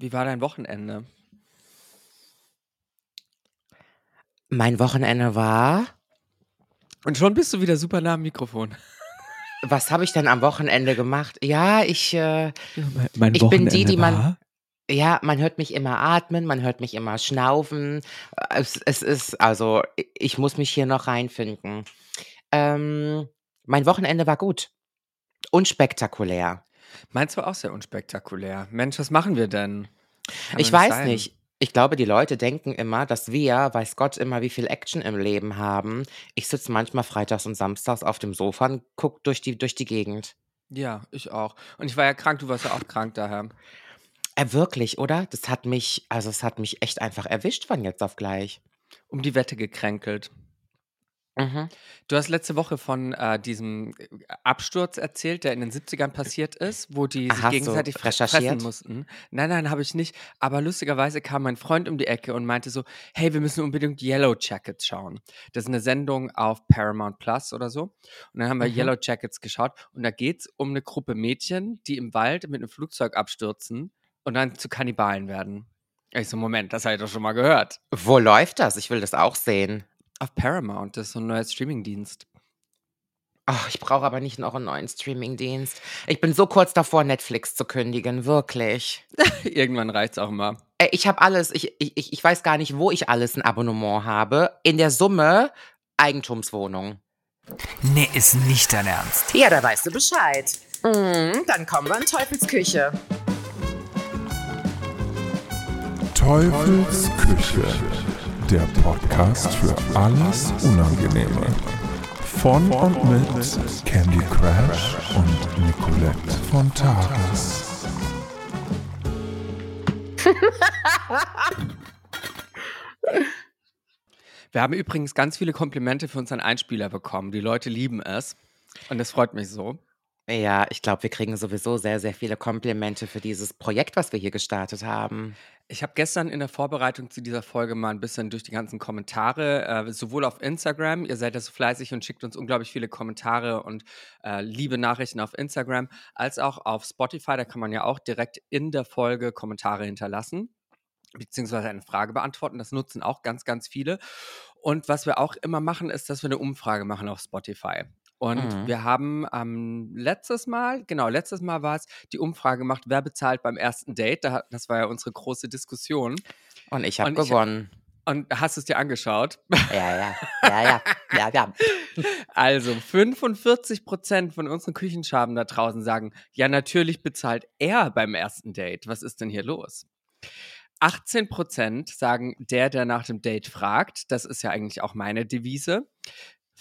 Wie war dein Wochenende? Mein Wochenende war. Und schon bist du wieder super nah am Mikrofon. Was habe ich denn am Wochenende gemacht? Ja, ich, äh, Ja, mein ich bin die, Wochenende die man. war- Ja, man hört mich immer atmen, man hört mich immer schnaufen. Es, es ist, also, ich muss mich hier noch reinfinden. Ähm, mein Wochenende war gut. Unspektakulär. Meins war auch sehr unspektakulär. Mensch, was machen wir denn? Kann Ich weiß sein. nicht. Ich glaube, die Leute denken immer, dass wir, weiß Gott, immer wie viel Action im Leben haben. Ich sitze manchmal freitags und samstags auf dem Sofa und guck durch die, durch die Gegend. Ja, ich auch. Und ich war ja krank, du warst ja auch krank daher. Äh, wirklich, oder? Das hat mich, also es hat mich echt einfach erwischt von jetzt auf gleich. Um die Wette gekränkelt. Mhm. Du hast letzte Woche von äh, diesem äh, Absturz erzählt, der in den 70ern passiert ist, wo die sich du gegenseitig fre- fressen mussten. Nein, nein, habe ich nicht. Aber lustigerweise kam mein Freund um die Ecke und meinte so, hey, wir müssen unbedingt Yellow Jackets schauen. Das ist eine Sendung auf Paramount Plus oder so. Und dann haben wir Mhm. Yellow Jackets geschaut und da geht es um eine Gruppe Mädchen, die im Wald mit einem Flugzeug abstürzen und dann zu Kannibalen werden. Ich so, Moment, das habe ich doch schon mal gehört. Wo läuft das? Ich will das auch sehen. Auf Paramount, das ist so ein neuer Streamingdienst. Ach, ich brauche aber nicht noch einen neuen Streamingdienst. Ich bin so kurz davor, Netflix zu kündigen, wirklich. Irgendwann reicht's auch mal. Äh, Ich habe alles, ich, ich, ich weiß gar nicht, wo ich alles ein Abonnement habe. In der Summe Eigentumswohnung. Nee, ist nicht dein Ernst. Ja, da weißt du Bescheid. Mhm, dann kommen wir in Teufelsküche. Teufels Küche, der Podcast für alles Unangenehme. Von und mit Candy Crash und Nicolette von Tages. Wir haben übrigens ganz viele Komplimente für unseren Einspieler bekommen. Die Leute lieben es. Und das freut mich so. Ja, ich glaube, wir kriegen sowieso sehr, sehr viele Komplimente für dieses Projekt, was wir hier gestartet haben. Ich habe gestern in der Vorbereitung zu dieser Folge mal ein bisschen durch die ganzen Kommentare, äh, sowohl auf Instagram, ihr seid ja so fleißig und schickt uns unglaublich viele Kommentare und äh, liebe Nachrichten auf Instagram, als auch auf Spotify. Da kann man ja auch direkt in der Folge Kommentare hinterlassen, beziehungsweise eine Frage beantworten. Das nutzen auch ganz, ganz viele. Und was wir auch immer machen, ist, dass wir eine Umfrage machen auf Spotify. Und Mhm. wir haben ähm, letztes Mal, genau, letztes Mal war es, die Umfrage gemacht, wer bezahlt beim ersten Date. Da, das war ja unsere große Diskussion. Und ich habe Und ich- gewonnen. Und hast du es dir angeschaut? Ja, ja, ja, ja, ja, ja. Also 45 Prozent von unseren Küchenschaben da draußen sagen, ja, natürlich bezahlt er beim ersten Date. Was ist denn hier los? 18 Prozent sagen, der, der nach dem Date fragt. Das ist ja eigentlich auch meine Devise.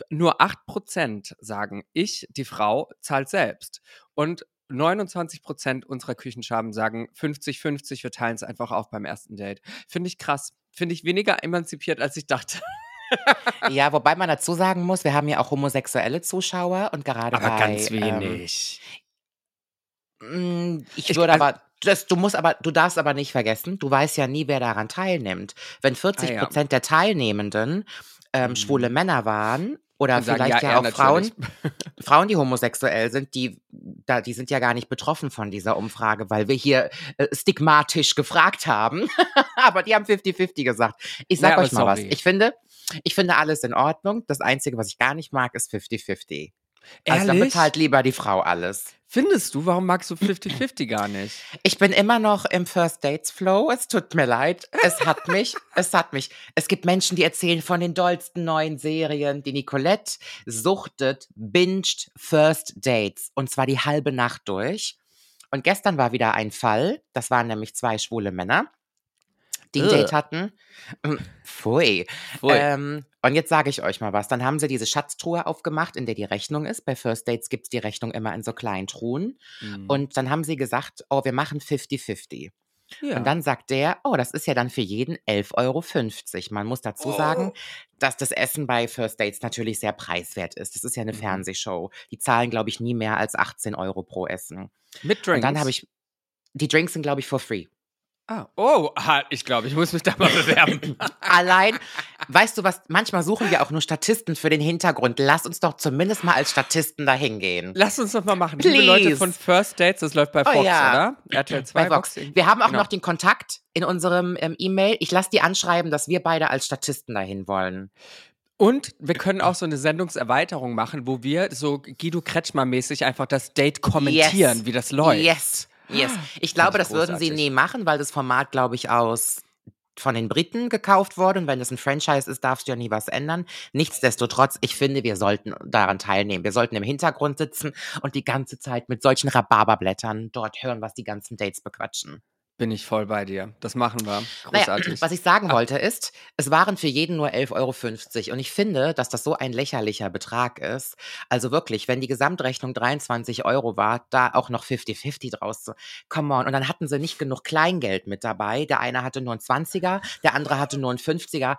Nur 8 Prozent sagen, ich, die Frau, zahlt selbst. Und 29 Prozent unserer Küchenschaben sagen 50-50, wir teilen es einfach auf beim ersten Date. Finde ich krass. Finde ich weniger emanzipiert, als ich dachte. Ja, wobei man dazu sagen muss, wir haben ja auch homosexuelle Zuschauer und gerade Aber bei, ganz ähm, wenig. Mm, Ich Ich- würde also- aber, das, du musst aber, du darfst aber nicht vergessen, du weißt ja nie, wer daran teilnimmt. Wenn 40 Ah, ja. Prozent der Teilnehmenden ähm, Mhm. schwule Männer waren oder sagen, vielleicht ja, er auch Frauen, natürlich. Frauen, die homosexuell sind, die, da, die sind ja gar nicht betroffen von dieser Umfrage, weil wir hier äh, stigmatisch gefragt haben. aber die haben 50-50 gesagt. Ich sag Ja, euch mal was. sorry. Ich finde, ich finde alles in Ordnung. Das Einzige, was ich gar nicht mag, ist 50-50. Also Ehrlich? bezahlt lieber die Frau alles. Findest du, warum magst du 50-50 gar nicht? Ich bin immer noch im First Dates Flow. Es tut mir leid. Es hat mich. es hat mich. Es gibt Menschen, die erzählen von den dollsten neuen Serien. Die Nicolette suchtet, binged First Dates. Und zwar die halbe Nacht durch. Und gestern war wieder ein Fall. Das waren nämlich zwei schwule Männer, die ein. Date hatten. Mm, Pfui. Pfui. Ähm, und jetzt sage ich euch mal was. Dann haben sie diese Schatztruhe aufgemacht, in der die Rechnung ist. Bei First Dates gibt's die Rechnung immer in so kleinen Truhen. Mhm. Und dann haben sie gesagt, oh, wir machen 50-50. ja. Und dann sagt der, oh, das ist ja dann für jeden 11,50 Euro. Man muss dazu sagen, Oh. dass das Essen bei First Dates natürlich sehr preiswert ist. Das ist ja eine Mhm. Fernsehshow. Die zahlen, glaube ich, nie mehr als 18 Euro pro Essen. mit Drinks. Und dann habe ich, die Drinks sind, glaube ich, for free. Ah, oh, ah, ich glaube, ich muss mich da mal bewerben. Allein, weißt du was, manchmal suchen wir auch nur Statisten für den Hintergrund. Lass uns doch zumindest mal als Statisten da hingehen. Lass uns das mal machen. Liebe Leute Please. von First Dates, das läuft bei Oh Fox, ja. oder? RTL 2 Bei. Fox. Wir haben auch Genau. noch den Kontakt in unserem ähm, E-Mail. Ich lasse die anschreiben, dass wir beide als Statisten dahin wollen. Und wir können auch so eine Sendungserweiterung machen, wo wir so Guido Kretschmer-mäßig einfach das Date kommentieren, Yes. wie das läuft. Yes, yes. Ich glaube, das würden sie nie machen, weil das Format, glaube ich, aus von den Briten gekauft wurde. Und wenn es ein Franchise ist, darfst du ja nie was ändern. Nichtsdestotrotz, ich finde, wir sollten daran teilnehmen. Wir sollten im Hintergrund sitzen und die ganze Zeit mit solchen Rhabarberblättern dort hören, was die ganzen Dates bequatschen. Bin ich voll bei dir. Das machen wir. Naja, Großartig. was ich sagen wollte ist, es waren für jeden nur 11,50 Euro. Und ich finde, dass das so ein lächerlicher Betrag ist. Also wirklich, wenn die Gesamtrechnung 23 Euro war, da auch noch 50-50 draus zu. Come on. Und dann hatten sie nicht genug Kleingeld mit dabei. Der eine hatte nur einen 20er, der andere hatte nur einen 50er.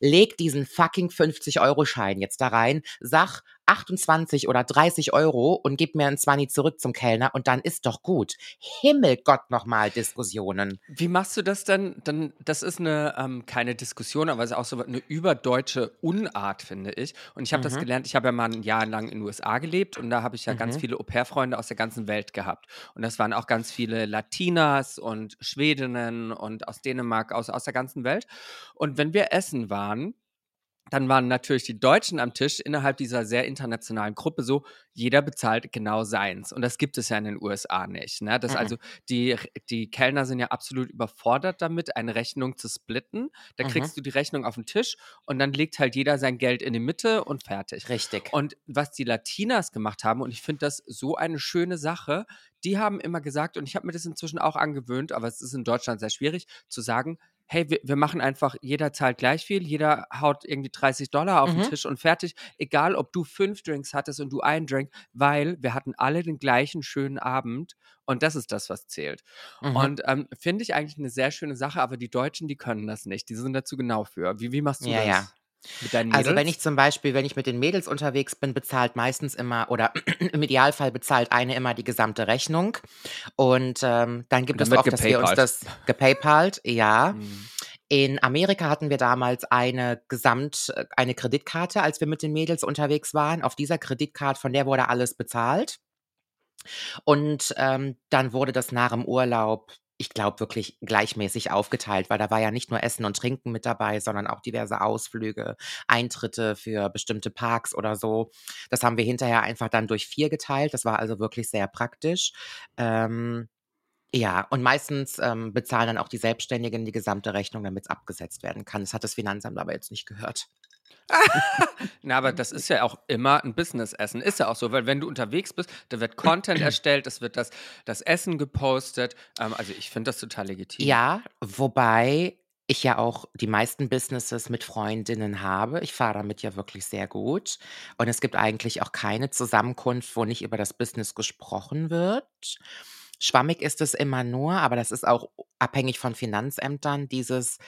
Leg diesen fucking 50-Euro-Schein jetzt da rein. Sag 28 oder 30 Euro und gib mir einen 20 zurück zum Kellner und dann ist doch gut. Himmelgott nochmal Diskussionen. Wie machst du das denn? Dann, das ist eine ähm, keine Diskussion, aber es ist auch so eine überdeutsche Unart, finde ich. Und ich habe das gelernt. Ich habe ja mal ein Jahr lang in den USA gelebt und da habe ich ja ganz viele Au-pair-Freunde aus der ganzen Welt gehabt. Und das waren auch ganz viele Latinas und Schwedinnen und aus Dänemark, aus, aus der ganzen Welt. Und wenn wir essen waren, dann waren natürlich die Deutschen am Tisch innerhalb dieser sehr internationalen Gruppe so, jeder bezahlt genau seins. Und das gibt es ja in den USA nicht. Ne? Das Mhm. also, die, die Kellner sind ja absolut überfordert damit, eine Rechnung zu splitten. Da Mhm. kriegst du die Rechnung auf den Tisch und dann legt halt jeder sein Geld in die Mitte und fertig. Richtig. Und was die Latinas gemacht haben, und ich finde das so eine schöne Sache, die haben immer gesagt, und ich habe mir das inzwischen auch angewöhnt, aber es ist in Deutschland sehr schwierig, zu sagen, hey, wir, wir machen einfach, jeder zahlt gleich viel, jeder haut irgendwie 30 Dollar auf den Mhm. Tisch und fertig, egal ob du fünf Drinks hattest und du einen Drink, weil wir hatten alle den gleichen schönen Abend und das ist das, was zählt. Mhm. Und ähm, finde ich eigentlich eine sehr schöne Sache, aber die Deutschen, die können das nicht, die sind dazu genau für. Wie, wie machst du Ja, das? ja. Also wenn ich zum Beispiel, wenn ich mit den Mädels unterwegs bin, bezahlt meistens immer oder im Idealfall bezahlt eine immer die gesamte Rechnung und ähm, dann gibt Und es oft, dass wir uns das gepaypalt, ja. Mhm. In Amerika hatten wir damals eine Gesamt, äh, eine Kreditkarte, als wir mit den Mädels unterwegs waren. Auf dieser Kreditkarte, von der wurde alles bezahlt. Und ähm, dann wurde das nach dem Urlaub, ich glaube, wirklich gleichmäßig aufgeteilt, weil da war ja nicht nur Essen und Trinken mit dabei, sondern auch diverse Ausflüge, Eintritte für bestimmte Parks oder so. Das haben wir hinterher einfach dann durch vier geteilt. Das war also wirklich sehr praktisch. Ähm, ja, und meistens ähm, bezahlen dann auch die Selbstständigen die gesamte Rechnung, damit es abgesetzt werden kann. Das hat das Finanzamt aber jetzt nicht gehört. Na, aber das ist ja auch immer ein Business-Essen. Ist ja auch so, weil wenn du unterwegs bist, da wird Content erstellt, es wird das, das Essen gepostet. Ähm, also ich finde das total legitim. Ja, wobei ich ja auch die meisten Businesses mit Freundinnen habe. Ich fahre damit ja wirklich sehr gut. Und es gibt eigentlich auch keine Zusammenkunft, wo nicht über das Business gesprochen wird. Schwammig ist es immer nur, aber das ist auch abhängig von Finanzämtern, dieses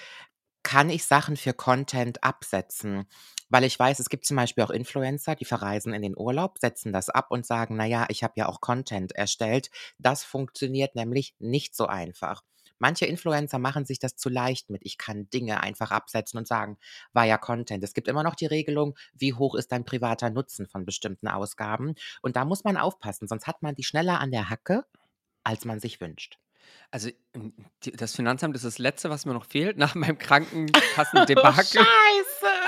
kann ich Sachen für Content absetzen? Weil ich weiß, es gibt zum Beispiel auch Influencer, die verreisen in den Urlaub, setzen das ab und sagen, naja, ich habe ja auch Content erstellt. Das funktioniert nämlich nicht so einfach. Manche Influencer machen sich das zu leicht mit, ich kann Dinge einfach absetzen und sagen, war ja Content. Es gibt immer noch die Regelung, wie hoch ist dein privater Nutzen von bestimmten Ausgaben. Und da muss man aufpassen, sonst hat man die schneller an der Hacke, als man sich wünscht. Also die, das Finanzamt ist das Letzte, was mir noch fehlt nach meinem Krankenkassendebakel. Scheiße!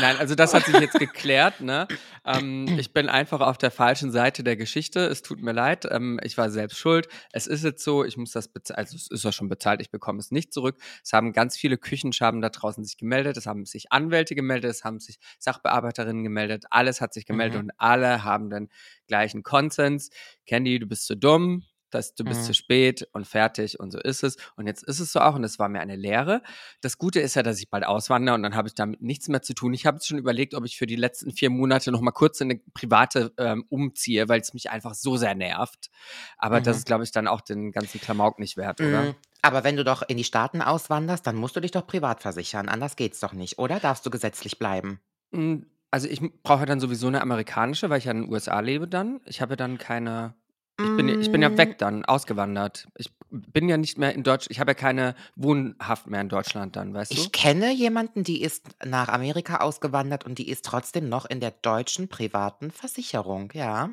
Nein, also das hat sich jetzt geklärt. Ne? Ähm, ich bin einfach auf der falschen Seite der Geschichte. Es tut mir leid. Ähm, ich war selbst schuld. Es ist jetzt so, ich muss das bezahlen. Also es ist ja schon bezahlt, ich bekomme es nicht zurück. Es haben ganz viele Küchenschaben da draußen sich gemeldet. Es haben sich Anwälte gemeldet. Es haben sich Sachbearbeiterinnen gemeldet. Alles hat sich gemeldet Mhm. und alle haben den gleichen Konsens. Candy, du bist zu dumm. Dass du bist Mhm. zu spät und fertig und so ist es. Und jetzt ist es so auch und es war mir eine Lehre. Das Gute ist ja, dass ich bald auswandere und dann habe ich damit nichts mehr zu tun. Ich habe jetzt schon überlegt, ob ich für die letzten vier Monate noch mal kurz in eine private ähm, umziehe, weil es mich einfach so sehr nervt. Aber das Mhm. ist, glaube ich, dann auch den ganzen Klamauk nicht wert, oder? Mm, Aber wenn du doch in die Staaten auswanderst, dann musst du dich doch privat versichern. Anders geht's doch nicht, oder? Darfst du gesetzlich bleiben? Mm, Also ich brauche dann sowieso eine amerikanische, weil ich ja in den USA lebe dann. Ich habe dann keine. Ich bin, ich bin ja Mm. weg dann, ausgewandert. Ich bin ja nicht mehr in Deutschland, ich habe ja keine Wohnhaft mehr in Deutschland dann, weißt du? Ich kenne jemanden, die ist nach Amerika ausgewandert und die ist trotzdem noch in der deutschen privaten Versicherung, ja.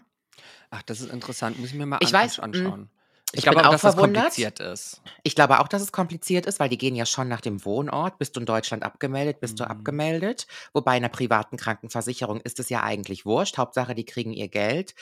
Ach, das ist interessant, muss ich mir mal Ich an, weiß, mm, anschauen. Ich, ich glaube bin aber, auch dass das verwundert. kompliziert ist. Ich glaube auch, dass es kompliziert ist, weil die gehen ja schon nach dem Wohnort. Bist du in Deutschland abgemeldet, bist du Mhm. abgemeldet. Wobei in einer privaten Krankenversicherung ist es ja eigentlich wurscht. Hauptsache, die kriegen ihr Geld.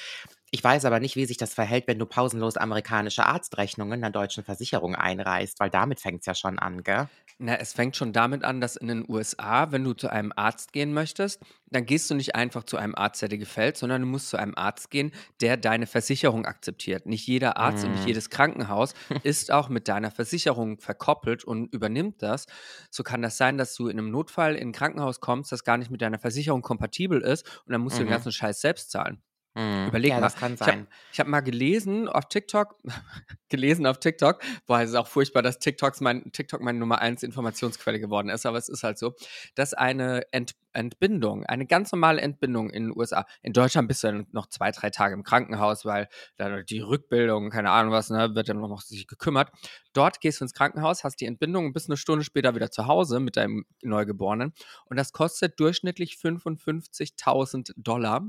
Ich weiß aber nicht, wie sich das verhält, wenn du pausenlos amerikanische Arztrechnungen einer deutschen Versicherung einreißt, weil damit fängt es ja schon an, gell? Na, es fängt schon damit an, dass in den USA, wenn du zu einem Arzt gehen möchtest, dann gehst du nicht einfach zu einem Arzt, der dir gefällt, sondern du musst zu einem Arzt gehen, der deine Versicherung akzeptiert. Nicht jeder Arzt und nicht Mm. jedes Krankenhaus ist auch mit deiner Versicherung verkoppelt und übernimmt das. So kann das sein, dass du in einem Notfall in ein Krankenhaus kommst, das gar nicht mit deiner Versicherung kompatibel ist und dann musst du den Mhm. ganzen Scheiß selbst zahlen. Mhm. Überleg Ja, mal, das kann ich habe sein. ich hab mal gelesen auf TikTok, gelesen auf TikTok, boah, es ist auch furchtbar, dass TikToks mein, TikTok meine Nummer eins Informationsquelle geworden ist, aber es ist halt so, dass eine Ent, Entbindung, eine ganz normale Entbindung in den USA, in Deutschland bist du dann noch zwei, drei Tage im Krankenhaus, weil da die Rückbildung, keine Ahnung was, ne, wird dann noch sich gekümmert. Dort gehst du ins Krankenhaus, hast die Entbindung und bist eine Stunde später wieder zu Hause mit deinem Neugeborenen und das kostet durchschnittlich 55.000 Dollar.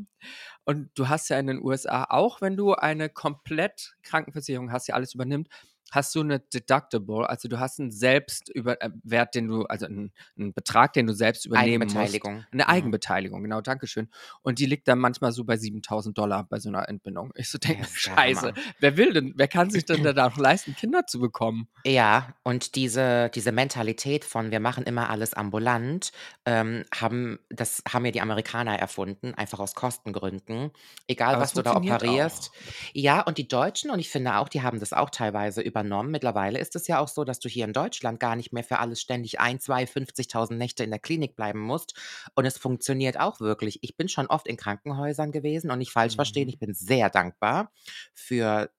Und du hast ja in den USA, auch wenn du eine komplett Krankenversicherung hast, die alles übernimmt, hast du eine Deductible, also du hast einen Selbstwert, den du, also einen, einen Betrag, den du selbst übernehmen musst. Eigenbeteiligung. Eine Mhm. Eigenbeteiligung, genau, Dankeschön. Und die liegt dann manchmal so bei 7000 Dollar bei so einer Entbindung. Ich so denke, scheiße, Hammer. wer will denn, wer kann sich denn da noch leisten, Kinder zu bekommen? Ja, und diese, diese Mentalität von wir machen immer alles ambulant, ähm, haben, das haben ja die Amerikaner erfunden, einfach aus Kostengründen. Egal, Aber was du da operierst. auch. Ja, und die Deutschen, und ich finde auch, die haben das auch teilweise übernommen. Mittlerweile ist es ja auch so, dass du hier in Deutschland gar nicht mehr für alles ständig ein, zwei, 50.000 Nächte in der Klinik bleiben musst. Und es funktioniert auch wirklich. Ich bin schon oft in Krankenhäusern gewesen und nicht falsch verstehen, Mhm. ich bin sehr dankbar für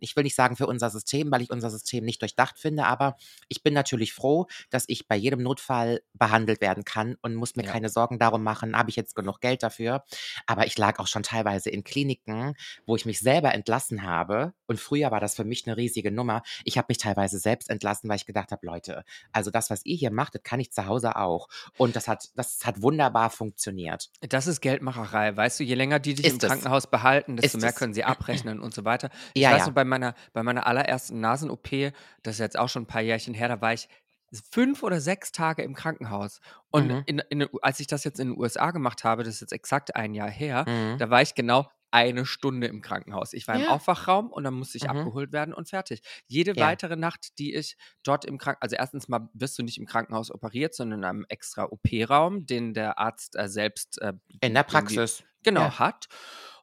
ich will nicht sagen für unser System, weil ich unser System nicht durchdacht finde, aber ich bin natürlich froh, dass ich bei jedem Notfall behandelt werden kann und muss mir Ja. keine Sorgen darum machen, habe ich jetzt genug Geld dafür. Aber ich lag auch schon teilweise in Kliniken, wo ich mich selber entlassen habe. Und früher war das für mich eine riesige Nummer. Ich habe mich teilweise selbst entlassen, weil ich gedacht habe, Leute, also das, was ihr hier macht, das kann ich zu Hause auch. Und das hat, das hat wunderbar funktioniert. Das ist Geldmacherei, weißt du, je länger die dich im Ist es. Krankenhaus behalten, desto Ist mehr es. können sie abrechnen und so weiter. Ich Ja, weiß ja. noch, bei meiner, bei meiner allerersten Nasen-OP, das ist jetzt auch schon ein paar Jährchen her, da war ich fünf oder sechs Tage im Krankenhaus. Und Mhm. in, in, als ich das jetzt in den USA gemacht habe, das ist jetzt exakt ein Jahr her, Mhm. da war ich genau eine Stunde im Krankenhaus. Ich war im Ja. Aufwachraum und dann musste ich Mhm. abgeholt werden und fertig. Jede Ja. weitere Nacht, die ich dort im Krankenhaus, also erstens mal wirst du nicht im Krankenhaus operiert, sondern in einem extra OP-Raum, den der Arzt äh, selbst äh, In der Praxis. genau Ja. hat.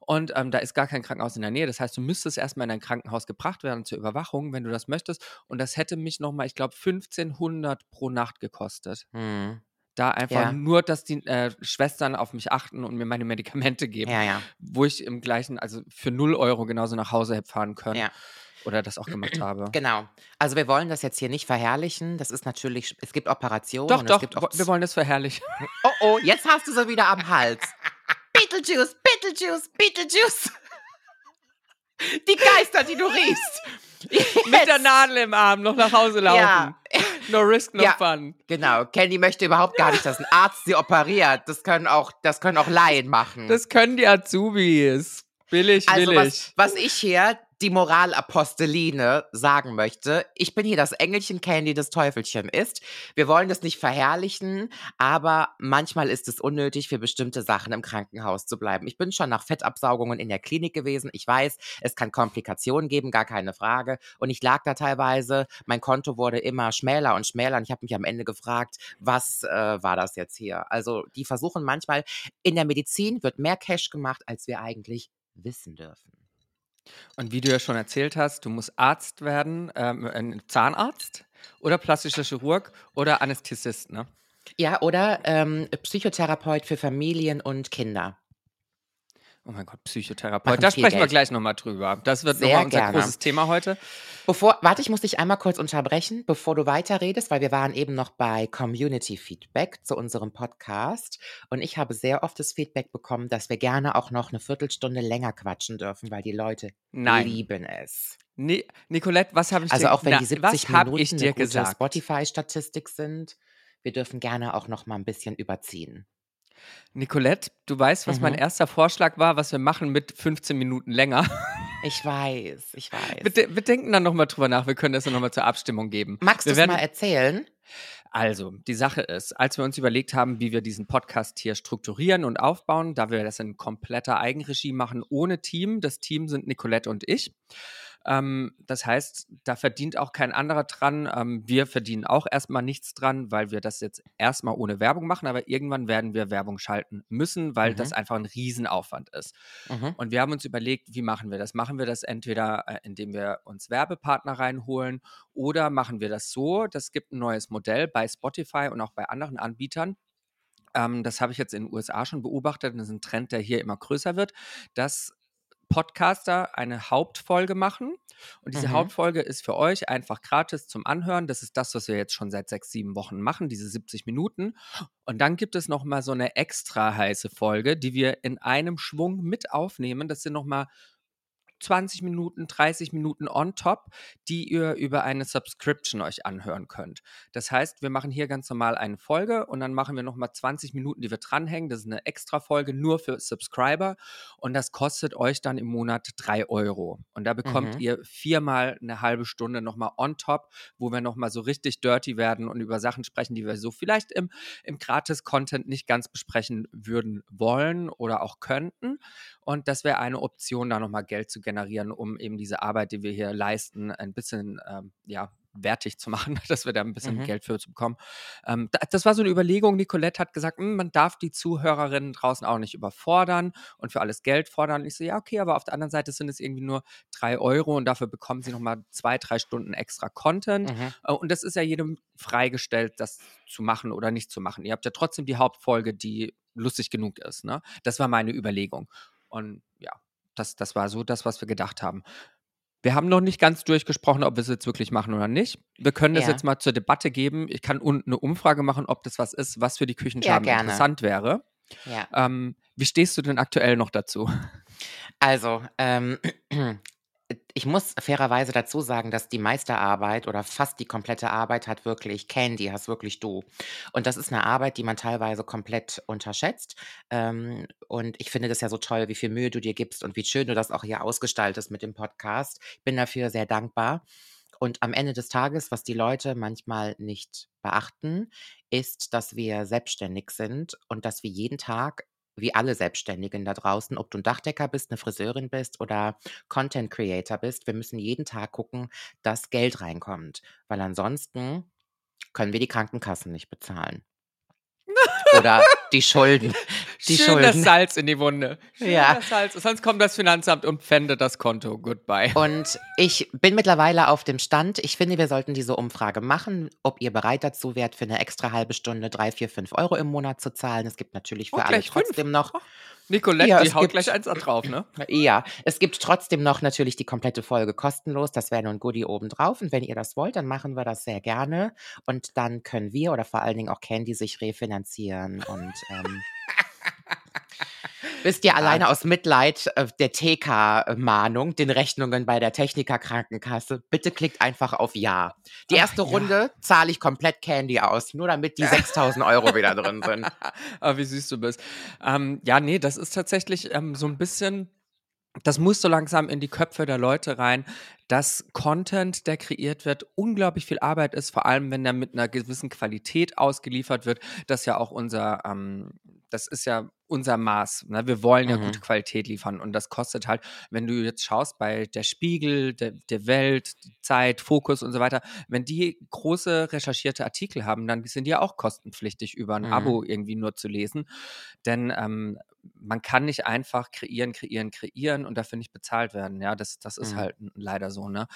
Und ähm, da ist gar kein Krankenhaus in der Nähe. Das heißt, du müsstest erstmal in ein Krankenhaus gebracht werden zur Überwachung, wenn du das möchtest. Und das hätte mich nochmal, ich glaube, 1500 pro Nacht gekostet. Mhm. Da einfach Ja. nur, dass die äh, Schwestern auf mich achten und mir meine Medikamente geben, Ja, ja. wo ich im gleichen, also für 0 Euro genauso nach Hause hätte fahren können Ja. oder das auch gemacht habe. Genau. Also wir wollen das jetzt hier nicht verherrlichen. Das ist natürlich, es gibt Operationen Doch, doch, wir wollen das verherrlichen. Oh oh, jetzt hast du sie wieder am Hals. Beetlejuice, Beetlejuice, Beetlejuice. Die Geister, die du riechst. Mit der Nadel im Arm noch nach Hause laufen. Ja. No risk, no Ja. fun. Genau. Candy möchte überhaupt gar nicht, dass ein Arzt sie operiert. Das können auch, das können auch Laien machen. Das können die Azubis. Billig, also billig. was, was ich hier, die Moralaposteline, sagen möchte, ich bin hier das Engelchen Candy, das Teufelchen ist. Wir wollen das nicht verherrlichen, aber manchmal ist es unnötig, für bestimmte Sachen im Krankenhaus zu bleiben. Ich bin schon nach Fettabsaugungen in der Klinik gewesen. Ich weiß, es kann Komplikationen geben, gar keine Frage. Und ich lag da teilweise, mein Konto wurde immer schmäler und schmäler und ich habe mich am Ende gefragt, was äh, war das jetzt hier? Also die versuchen manchmal, in der Medizin wird mehr Cash gemacht, als wir eigentlich wissen dürfen. Und wie du ja schon erzählt hast, du musst Arzt werden, ähm, ein Zahnarzt oder plastischer Chirurg oder Anästhesist, ne? Ja, oder ähm, Psychotherapeut für Familien und Kinder. Oh mein Gott, Psychotherapeut. Da sprechen wir Geld. gleich nochmal drüber. Das wird nochmal unser gerne. großes Thema heute. Bevor, warte, ich muss dich einmal kurz unterbrechen, bevor du weiterredest, weil wir waren eben noch bei Community Feedback zu unserem Podcast und ich habe sehr oft das Feedback bekommen, dass wir gerne auch noch eine Viertelstunde länger quatschen dürfen, weil die Leute Nein. lieben es. Nee, Nicolette, was habe ich Also dir auch wenn na, die 70 was habe Minuten ich eine gute? Spotify-Statistik sind, wir dürfen gerne auch noch mal ein bisschen überziehen. Nicolette, du weißt, was mein Mhm. erster Vorschlag war, was wir machen mit 15 Minuten länger. Ich weiß, ich weiß. Wir, wir denken dann nochmal drüber nach. Wir können das dann nochmal zur Abstimmung geben. Magst du es mal erzählen? Also, die Sache ist, als wir uns überlegt haben, wie wir diesen Podcast hier strukturieren und aufbauen, da wir das in kompletter Eigenregie machen, ohne Team, das Team sind Nicolette und ich. Ähm, das heißt, da verdient auch kein anderer dran. Ähm, wir verdienen auch erstmal nichts dran, weil wir das jetzt erstmal ohne Werbung machen, aber irgendwann werden wir Werbung schalten müssen, weil Mhm. das einfach ein Riesenaufwand ist. Mhm. Und wir haben uns überlegt, wie machen wir das? Machen wir das entweder, äh, indem wir uns Werbepartner reinholen oder machen wir das so, das gibt ein neues Modell bei Spotify und auch bei anderen Anbietern. Ähm, das habe ich jetzt in den USA schon beobachtet und das ist ein Trend, der hier immer größer wird, dass Podcaster eine Hauptfolge machen. Und diese Mhm. Hauptfolge ist für euch einfach gratis zum Anhören. Das ist das, was wir jetzt schon seit sechs, sieben Wochen machen, diese 70 Minuten. Und dann gibt es noch mal so eine extra heiße Folge, die wir in einem Schwung mit aufnehmen. Das sind noch mal 20 Minuten, 30 Minuten on top, die ihr über eine Subscription euch anhören könnt. Das heißt, wir machen hier ganz normal eine Folge und dann machen wir nochmal 20 Minuten, die wir dranhängen. Das ist eine extra Folge nur für Subscriber und das kostet euch dann im Monat 3 Euro. Und da bekommt Mhm. ihr viermal eine halbe Stunde nochmal on top, wo wir nochmal so richtig dirty werden und über Sachen sprechen, die wir so vielleicht im, im Gratis-Content nicht ganz besprechen würden wollen oder auch könnten. Und das wäre eine Option, da nochmal Geld zu generieren, um eben diese Arbeit, die wir hier leisten, ein bisschen ähm, ja, wertig zu machen, dass wir da ein bisschen Mhm. Geld für zu bekommen. Ähm, da, das war so eine Überlegung. Nicolette hat gesagt, "Hm, man darf die Zuhörerinnen draußen auch nicht überfordern und für alles Geld fordern. Ich so, ja, okay, aber auf der anderen Seite sind es irgendwie nur drei Euro und dafür bekommen sie nochmal zwei, drei Stunden extra Content. Mhm. Äh, Und das ist ja jedem freigestellt, das zu machen oder nicht zu machen. Ihr habt ja trotzdem die Hauptfolge, die lustig genug ist. Ne? Das war meine Überlegung. Und ja, das, das war so das, was wir gedacht haben. Wir haben noch nicht ganz durchgesprochen, ob wir es jetzt wirklich machen oder nicht. Wir können das Ja. jetzt mal zur Debatte geben. Ich kann unten eine Umfrage machen, ob das was ist, was für die Küchenschaben gerne. interessant wäre. Ja. Ähm, wie stehst du denn aktuell noch dazu? Also, ähm, ich muss fairerweise dazu sagen, dass die meiste Arbeit oder fast die komplette Arbeit hat wirklich Candy, hast wirklich du. Und das ist eine Arbeit, die man teilweise komplett unterschätzt. Ähm, und ich finde das ja so toll, wie viel Mühe du dir gibst und wie schön du das auch hier ausgestaltest mit dem Podcast. Ich bin dafür sehr dankbar. Und am Ende des Tages, was die Leute manchmal nicht beachten, ist, dass wir selbstständig sind und dass wir jeden Tag wie alle Selbstständigen da draußen, ob du ein Dachdecker bist, eine Friseurin bist oder Content Creator bist, wir müssen jeden Tag gucken, dass Geld reinkommt, weil ansonsten können wir die Krankenkassen nicht bezahlen. Oder die Schulden. Die Schön das Schulden. Salz in die Wunde. Schön Ja. das Salz. Sonst kommt das Finanzamt und pfändet das Konto. Goodbye. Und ich bin mittlerweile auf dem Stand. Ich finde, wir sollten diese Umfrage machen, ob ihr bereit dazu wärt, für eine extra halbe Stunde drei, vier, fünf Euro im Monat zu zahlen. Es gibt natürlich für Oh, alle gleich fünf. trotzdem noch Nicolette, Ja, die haut gibt- gleich eins drauf, ne? Ja, es gibt trotzdem noch natürlich die komplette Folge kostenlos. Das wäre nur ein Goodie obendrauf. Und wenn ihr das wollt, dann machen wir das sehr gerne. Und dann können wir oder vor allen Dingen auch Candy sich refinanzieren. Und ähm, wisst ihr, alleine aus Mitleid äh, der TK-Mahnung, den Rechnungen bei der Techniker Krankenkasse, bitte klickt einfach auf Ja. Die Ach, erste ja. Runde zahle ich komplett Candy aus, nur damit die 6000 Euro wieder drin sind. Aber wie süß du bist. Ähm, ja, nee, das ist tatsächlich ähm, so ein bisschen. Das muss so langsam in die Köpfe der Leute rein, dass Content, der kreiert wird, unglaublich viel Arbeit ist, vor allem wenn der mit einer gewissen Qualität ausgeliefert wird. Das ist ja auch unser, ähm, das ist ja unser Maß. Ne? Wir wollen ja Mhm. gute Qualität liefern und das kostet halt, wenn du jetzt schaust bei der Spiegel, der, der Welt, Zeit, Fokus und so weiter, wenn die große recherchierte Artikel haben, dann sind die ja auch kostenpflichtig über ein Mhm. Abo irgendwie nur zu lesen. Denn ähm, man kann nicht einfach kreieren, kreieren, kreieren und dafür nicht bezahlt werden. Ja, das, das ist Mhm. halt leider so, ne?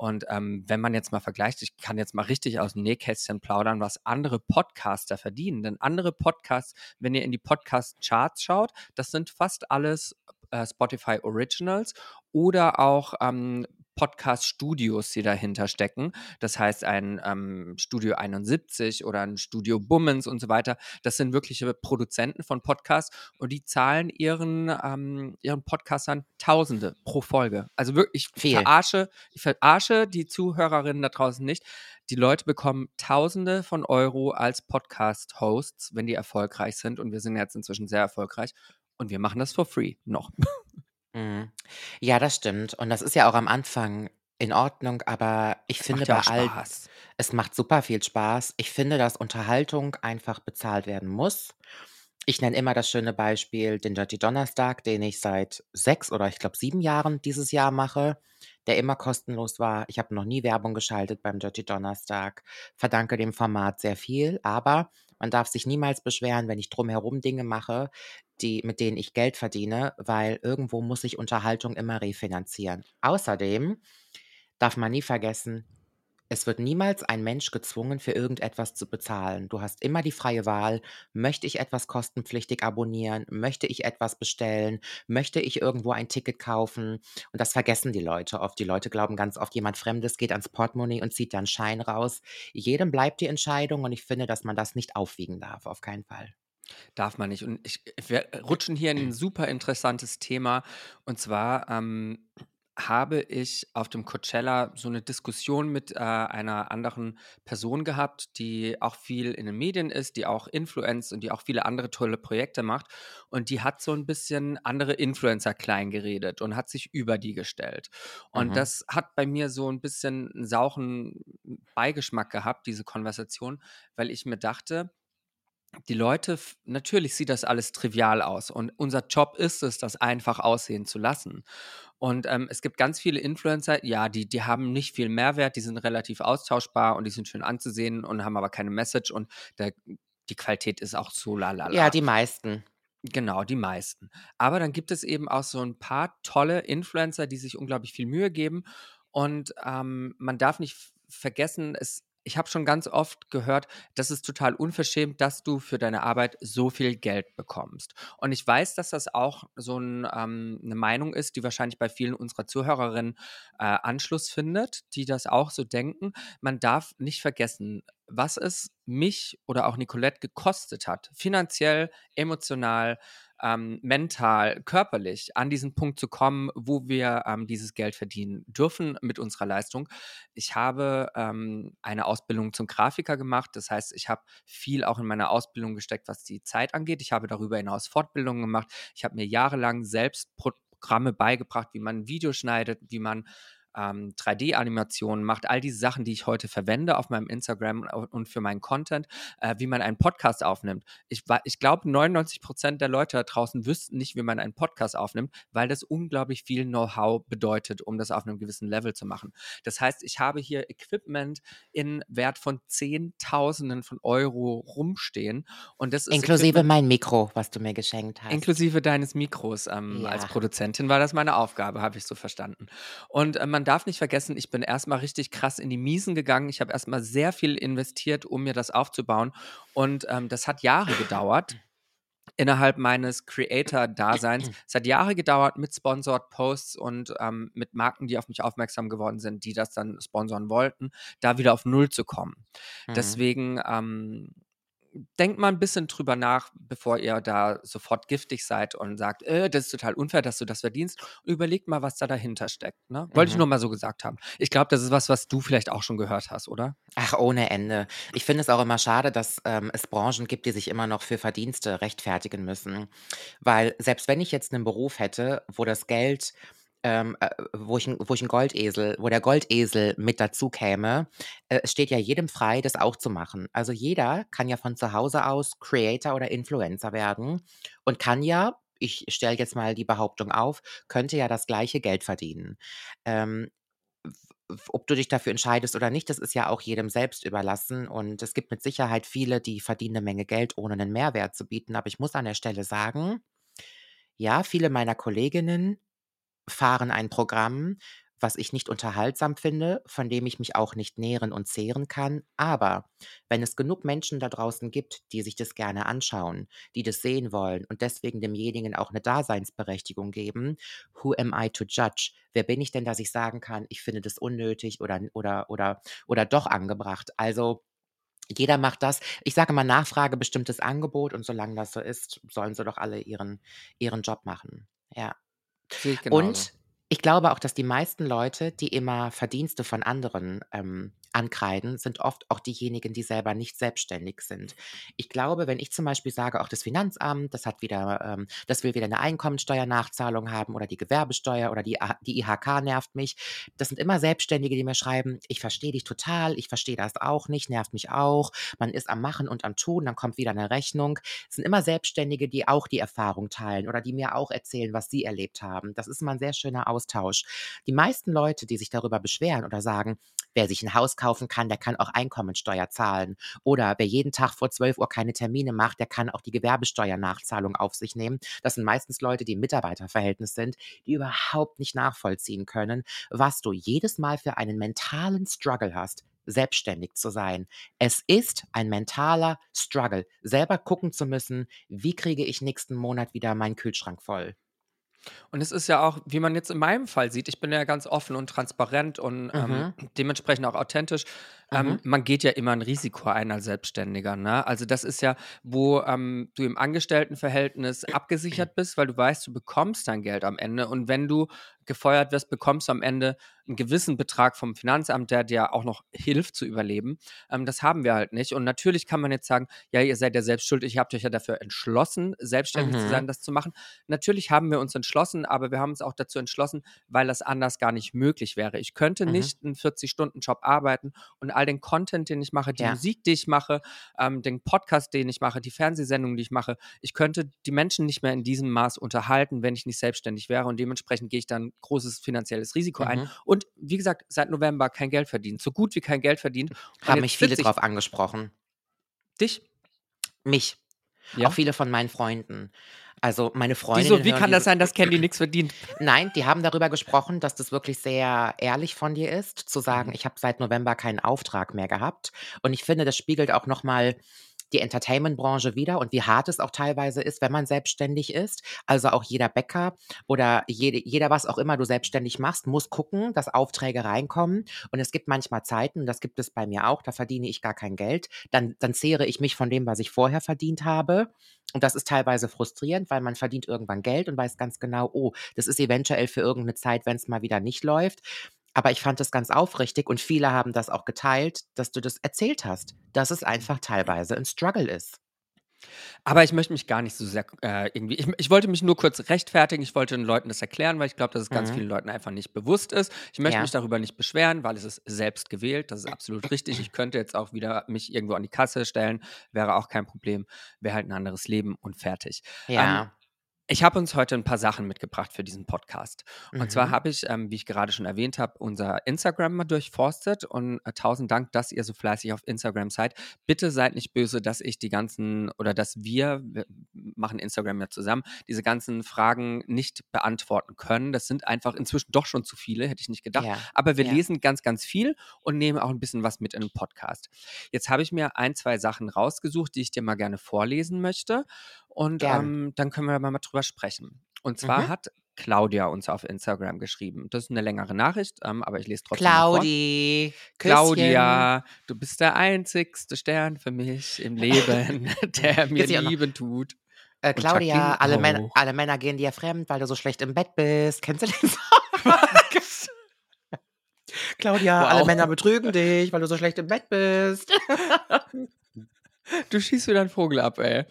Und ähm, wenn man jetzt mal vergleicht, ich kann jetzt mal richtig aus dem Nähkästchen plaudern, was andere Podcaster verdienen. Denn andere Podcasts, wenn ihr in die Podcast-Charts schaut, das sind fast alles äh, Spotify Originals oder auch ähm, Podcast-Studios, die dahinter stecken. Das heißt, ein ähm, Studio 71 oder ein Studio Bummens und so weiter. Das sind wirkliche Produzenten von Podcasts und die zahlen ihren, ähm, ihren Podcastern Tausende pro Folge. Also wirklich, ich Viel. verarsche, ich verarsche die Zuhörerinnen da draußen nicht. Die Leute bekommen Tausende von Euro als Podcast-Hosts, wenn die erfolgreich sind. Und wir sind jetzt inzwischen sehr erfolgreich. Und wir machen das for free noch. Mhm. Ja, das stimmt. Und das ist ja auch am Anfang in Ordnung, aber ich Das finde macht ja bei auch all Spaß. es macht super viel Spaß. Ich finde, dass Unterhaltung einfach bezahlt werden muss. Ich nenne immer das schöne Beispiel den Dirty Donnerstag, den ich seit 6 oder ich glaube 7 Jahren dieses Jahr mache, der immer kostenlos war. Ich habe noch nie Werbung geschaltet beim Dirty Donnerstag, verdanke dem Format sehr viel, aber man darf sich niemals beschweren, wenn ich drumherum Dinge mache, die mit denen ich Geld verdiene, weil irgendwo muss ich Unterhaltung immer refinanzieren. Außerdem darf man nie vergessen, es wird niemals ein Mensch gezwungen, für irgendetwas zu bezahlen. Du hast immer die freie Wahl, möchte ich etwas kostenpflichtig abonnieren, möchte ich etwas bestellen, möchte ich irgendwo ein Ticket kaufen. Und das vergessen die Leute oft. Die Leute glauben ganz oft, jemand Fremdes geht ans Portemonnaie und zieht dann Schein raus. Jedem bleibt die Entscheidung und ich finde, dass man das nicht aufwiegen darf, auf keinen Fall. Darf man nicht. Und ich, wir rutschen hier in ein super interessantes Thema. Und zwar ähm, habe ich auf dem Coachella so eine Diskussion mit äh, einer anderen Person gehabt, die auch viel in den Medien ist, die auch Influencer und die auch viele andere tolle Projekte macht. Und die hat so ein bisschen andere Influencer klein geredet und hat sich über die gestellt. Und Mhm. das hat bei mir so ein bisschen einen sauren Beigeschmack gehabt, diese Konversation, weil ich mir dachte, die Leute, natürlich sieht das alles trivial aus und unser Job ist es, das einfach aussehen zu lassen. Und ähm, es gibt ganz viele Influencer, ja, die, die haben nicht viel Mehrwert, die sind relativ austauschbar und die sind schön anzusehen und haben aber keine Message und der, die Qualität ist auch so lalala. Ja, die meisten. Genau, die meisten. Aber dann gibt es eben auch so ein paar tolle Influencer, die sich unglaublich viel Mühe geben. Und ähm, man darf nicht vergessen, es, ich habe schon ganz oft gehört, das ist total unverschämt, dass du für deine Arbeit so viel Geld bekommst. Und ich weiß, dass das auch so ein, ähm, eine Meinung ist, die wahrscheinlich bei vielen unserer Zuhörerinnen äh, Anschluss findet, die das auch so denken. Man darf nicht vergessen, was es mich oder auch Nicolette gekostet hat, finanziell, emotional, ähm, mental, körperlich an diesen Punkt zu kommen, wo wir ähm, dieses Geld verdienen dürfen mit unserer Leistung. Ich habe ähm, eine Ausbildung zum Grafiker gemacht. Das heißt, ich habe viel auch in meine Ausbildung gesteckt, was die Zeit angeht. Ich habe darüber hinaus Fortbildungen gemacht. Ich habe mir jahrelang selbst Programme beigebracht, wie man ein Video schneidet, wie man ähm, 3D-Animationen macht, all diese Sachen, die ich heute verwende auf meinem Instagram und für meinen Content, äh, wie man einen Podcast aufnimmt. Ich, ich glaube, 99 Prozent der Leute da draußen wüssten nicht, wie man einen Podcast aufnimmt, weil das unglaublich viel Know-how bedeutet, um das auf einem gewissen Level zu machen. Das heißt, ich habe hier Equipment in Wert von Zehntausenden von Euro rumstehen und das ist Inklusive Equipment- mein Mikro, was du mir geschenkt hast. Inklusive deines Mikros. Ähm, Als Ja. Produzentin war das meine Aufgabe, habe ich so verstanden. Und äh, man darf nicht vergessen, ich bin erstmal richtig krass in die Miesen gegangen. Ich habe erstmal sehr viel investiert, um mir das aufzubauen. Und ähm, das hat Jahre gedauert. Innerhalb meines Creator-Daseins. Es hat Jahre gedauert mit Sponsored Posts und ähm, mit Marken, die auf mich aufmerksam geworden sind, die das dann sponsoren wollten, da wieder auf Null zu kommen. Mhm. Deswegen ähm, denkt mal ein bisschen drüber nach, bevor ihr da sofort giftig seid und sagt, äh, das ist total unfair, dass du das verdienst. Und überlegt mal, was da dahinter steckt. Ne? Wollte ich Mhm. nur mal so gesagt haben. Ich glaube, das ist was, was du vielleicht auch schon gehört hast, oder? Ach, ohne Ende. Ich finde es auch immer schade, dass ähm, es Branchen gibt, die sich immer noch für Verdienste rechtfertigen müssen. Weil selbst wenn ich jetzt einen Beruf hätte, wo das Geld, ähm, äh, wo, ich, wo ich ein Goldesel, wo der Goldesel mit dazu käme, äh, es steht ja jedem frei, das auch zu machen. Also jeder kann ja von zu Hause aus Creator oder Influencer werden und kann ja, ich stelle jetzt mal die Behauptung auf, könnte ja das gleiche Geld verdienen. Ähm, ob du dich dafür entscheidest oder nicht, das ist ja auch jedem selbst überlassen. Und es gibt mit Sicherheit viele, die verdienen eine Menge Geld, ohne einen Mehrwert zu bieten. Aber ich muss an der Stelle sagen, ja, viele meiner Kolleginnen fahren ein Programm, was ich nicht unterhaltsam finde, von dem ich mich auch nicht nähren und zehren kann. Aber wenn es genug Menschen da draußen gibt, die sich das gerne anschauen, die das sehen wollen und deswegen demjenigen auch eine Daseinsberechtigung geben, who am I to judge? Wer bin ich denn, dass ich sagen kann, ich finde das unnötig oder, oder, oder, oder doch angebracht? Also, jeder macht das. Ich sage mal, Nachfrage bestimmtes Angebot und solange das so ist, sollen sie doch alle ihren, ihren Job machen. Ja. Sehe ich genauso. Und ich glaube auch, dass die meisten Leute, die immer Verdienste von anderen ähm, ankreiden, sind oft auch diejenigen, die selber nicht selbstständig sind. Ich glaube, wenn ich zum Beispiel sage, auch das Finanzamt, das hat wieder, ähm, das will wieder eine Einkommensteuernachzahlung haben oder die Gewerbesteuer oder die, die IHK nervt mich. Das sind immer Selbstständige, die mir schreiben, ich verstehe dich total, ich verstehe das auch nicht, nervt mich auch. Man ist am Machen und am Tun, dann kommt wieder eine Rechnung. Es sind immer Selbstständige, die auch die Erfahrung teilen oder die mir auch erzählen, was sie erlebt haben. Das ist immer ein sehr schöner Austausch. Die meisten Leute, die sich darüber beschweren oder sagen, wer sich ein Haus kaufen kann, der kann auch Einkommensteuer zahlen. Oder wer jeden Tag vor 12 Uhr keine Termine macht, der kann auch die Gewerbesteuernachzahlung auf sich nehmen. Das sind meistens Leute, die im Mitarbeiterverhältnis sind, die überhaupt nicht nachvollziehen können, was du jedes Mal für einen mentalen Struggle hast selbstständig zu sein. Es ist ein mentaler Struggle, selber gucken zu müssen, wie kriege ich nächsten Monat wieder meinen Kühlschrank voll. Und es ist ja auch, wie man jetzt in meinem Fall sieht, ich bin ja ganz offen und transparent und ähm, Mhm. dementsprechend auch authentisch. Ähm, Mhm. man geht ja immer ein Risiko ein als Selbstständiger. Ne? Also das ist ja, wo ähm, du im Angestelltenverhältnis abgesichert bist, weil du weißt, du bekommst dein Geld am Ende. Und wenn du gefeuert wirst, bekommst du am Ende einen gewissen Betrag vom Finanzamt, der dir auch noch hilft zu überleben. Ähm, das haben wir halt nicht. Und natürlich kann man jetzt sagen, ja, ihr seid ja selbst schuld, ich habt euch ja dafür entschlossen, selbstständig zu Mhm. sein, das zu machen. Natürlich haben wir uns entschlossen, aber wir haben uns auch dazu entschlossen, weil das anders gar nicht möglich wäre. Ich könnte Mhm. nicht einen 40-Stunden-Job arbeiten und all den Content, den ich mache, die Ja. Musik, die ich mache, ähm, den Podcast, den ich mache, die Fernsehsendungen, die ich mache, ich könnte die Menschen nicht mehr in diesem Maß unterhalten, wenn ich nicht selbstständig wäre. Und dementsprechend gehe ich dann großes finanzielles Risiko ein. Mhm. Und wie gesagt, seit November kein Geld verdient. So gut wie kein Geld verdient. Haben mich viele drauf angesprochen. Dich? Mich. Ja. Auch viele von meinen Freunden. Also meine Freunde. Wieso? Wie kann das sein, dass Candy nichts verdient? Nein, die haben darüber gesprochen, dass das wirklich sehr ehrlich von dir ist, zu sagen, Mhm. ich habe seit November keinen Auftrag mehr gehabt. Und ich finde, das spiegelt auch nochmal die Entertainment-Branche wieder und wie hart es auch teilweise ist, wenn man selbstständig ist. Also auch jeder Bäcker oder jede, jeder, was auch immer du selbstständig machst, muss gucken, dass Aufträge reinkommen. Und es gibt manchmal Zeiten, das gibt es bei mir auch, da verdiene ich gar kein Geld. Dann, dann zehre ich mich von dem, was ich vorher verdient habe. Und das ist teilweise frustrierend, weil man verdient irgendwann Geld und weiß ganz genau, oh, das ist eventuell für irgendeine Zeit, wenn es mal wieder nicht läuft. Aber ich fand das ganz aufrichtig und viele haben das auch geteilt, dass du das erzählt hast, dass es einfach teilweise ein Struggle ist. Aber ich möchte mich gar nicht so sehr äh, irgendwie. Ich, ich wollte mich nur kurz rechtfertigen. Ich wollte den Leuten das erklären, weil ich glaube, dass es ganz Mhm. vielen Leuten einfach nicht bewusst ist. Ich möchte Ja. mich darüber nicht beschweren, weil es ist selbst gewählt. Das ist absolut richtig. Ich könnte jetzt auch wieder mich irgendwo an die Kasse stellen, wäre auch kein Problem. Wäre halt ein anderes Leben und fertig. Ja. Ich habe uns heute ein paar Sachen mitgebracht für diesen Podcast. Und zwar Mhm. habe ich, ähm, wie ich gerade schon erwähnt habe, unser Instagram mal durchforstet und äh, tausend Dank, dass ihr so fleißig auf Instagram seid. Bitte seid nicht böse, dass ich die ganzen oder dass wir, wir machen Instagram ja zusammen, diese ganzen Fragen nicht beantworten können. Das sind einfach inzwischen doch schon zu viele, hätte ich nicht gedacht. Ja. Aber wir Ja. lesen ganz, ganz viel und nehmen auch ein bisschen was mit in den Podcast. Jetzt habe ich mir ein, zwei Sachen rausgesucht, die ich dir mal gerne vorlesen möchte. Und ähm, dann können wir mal drüber sprechen. Und zwar Mhm. hat Claudia uns auf Instagram geschrieben. Das ist eine längere Nachricht, ähm, aber ich lese trotzdem. Claudi. Claudia, du bist der einzigste Stern für mich im Leben, der mir. Lieben tut. Äh, Claudia, alle, Männer, auch. alle Männer gehen dir fremd, weil du so schlecht im Bett bist. Kennst du den Song? Claudia, alle Wow. Männer betrügen dich, weil du so schlecht im Bett bist. Du schießt wieder einen Vogel ab, ey.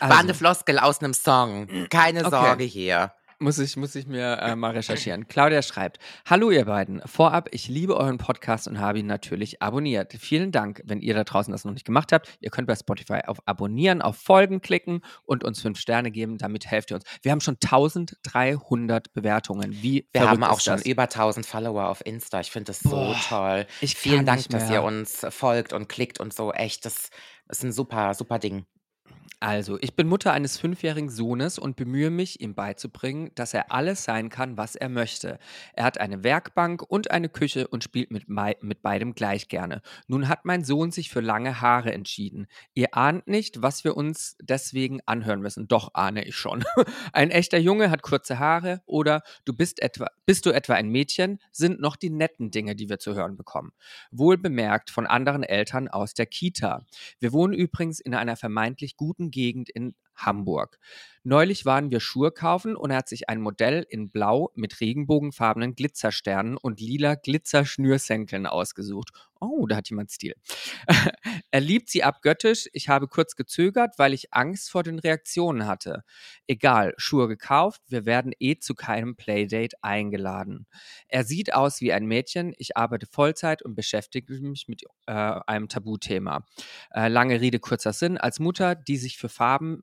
War eine Also, Floskel aus einem Song. Keine Okay. Sorge hier. muss ich, muss ich mir äh, mal recherchieren. Claudia schreibt, Hallo ihr beiden. Vorab, ich liebe euren Podcast und habe ihn natürlich abonniert. Vielen Dank, wenn ihr da draußen das noch nicht gemacht habt. Ihr könnt bei Spotify auf Abonnieren, auf Folgen klicken und uns fünf Sterne geben. Damit helft ihr uns. Wir haben schon 1300 Bewertungen. Wie Wir haben auch schon das? über 1000 Follower auf Insta. Ich finde das so Boah, toll. ich Vielen Dank, dass ihr uns folgt und klickt und so. Echt, das ist ein super, super Ding. Also, ich bin Mutter eines fünfjährigen Sohnes und bemühe mich, ihm beizubringen, dass er alles sein kann, was er möchte. Er hat eine Werkbank und eine Küche und spielt mit, mit beidem gleich gerne. Nun hat mein Sohn sich für lange Haare entschieden. Ihr ahnt nicht, was wir uns deswegen anhören müssen. Doch ahne ich schon. Ein echter Junge hat kurze Haare oder du bist etwa, bist du etwa ein Mädchen, sind noch die netten Dinge, die wir zu hören bekommen. Wohl bemerkt von anderen Eltern aus der Kita. Wir wohnen übrigens in einer vermeintlich guten Gegend in Hamburg. Neulich waren wir Schuhe kaufen und er hat sich ein Modell in Blau mit regenbogenfarbenen Glitzersternen und lila Glitzerschnürsenkeln ausgesucht. Oh, da hat jemand Stil. er liebt sie abgöttisch. Ich habe kurz gezögert, weil ich Angst vor den Reaktionen hatte. Egal, Schuhe gekauft, wir werden eh zu keinem Playdate eingeladen. Er sieht aus wie ein Mädchen. Ich arbeite Vollzeit und beschäftige mich mit äh, einem Tabuthema. Äh, lange Rede, kurzer Sinn. Als Mutter, die sich für Farben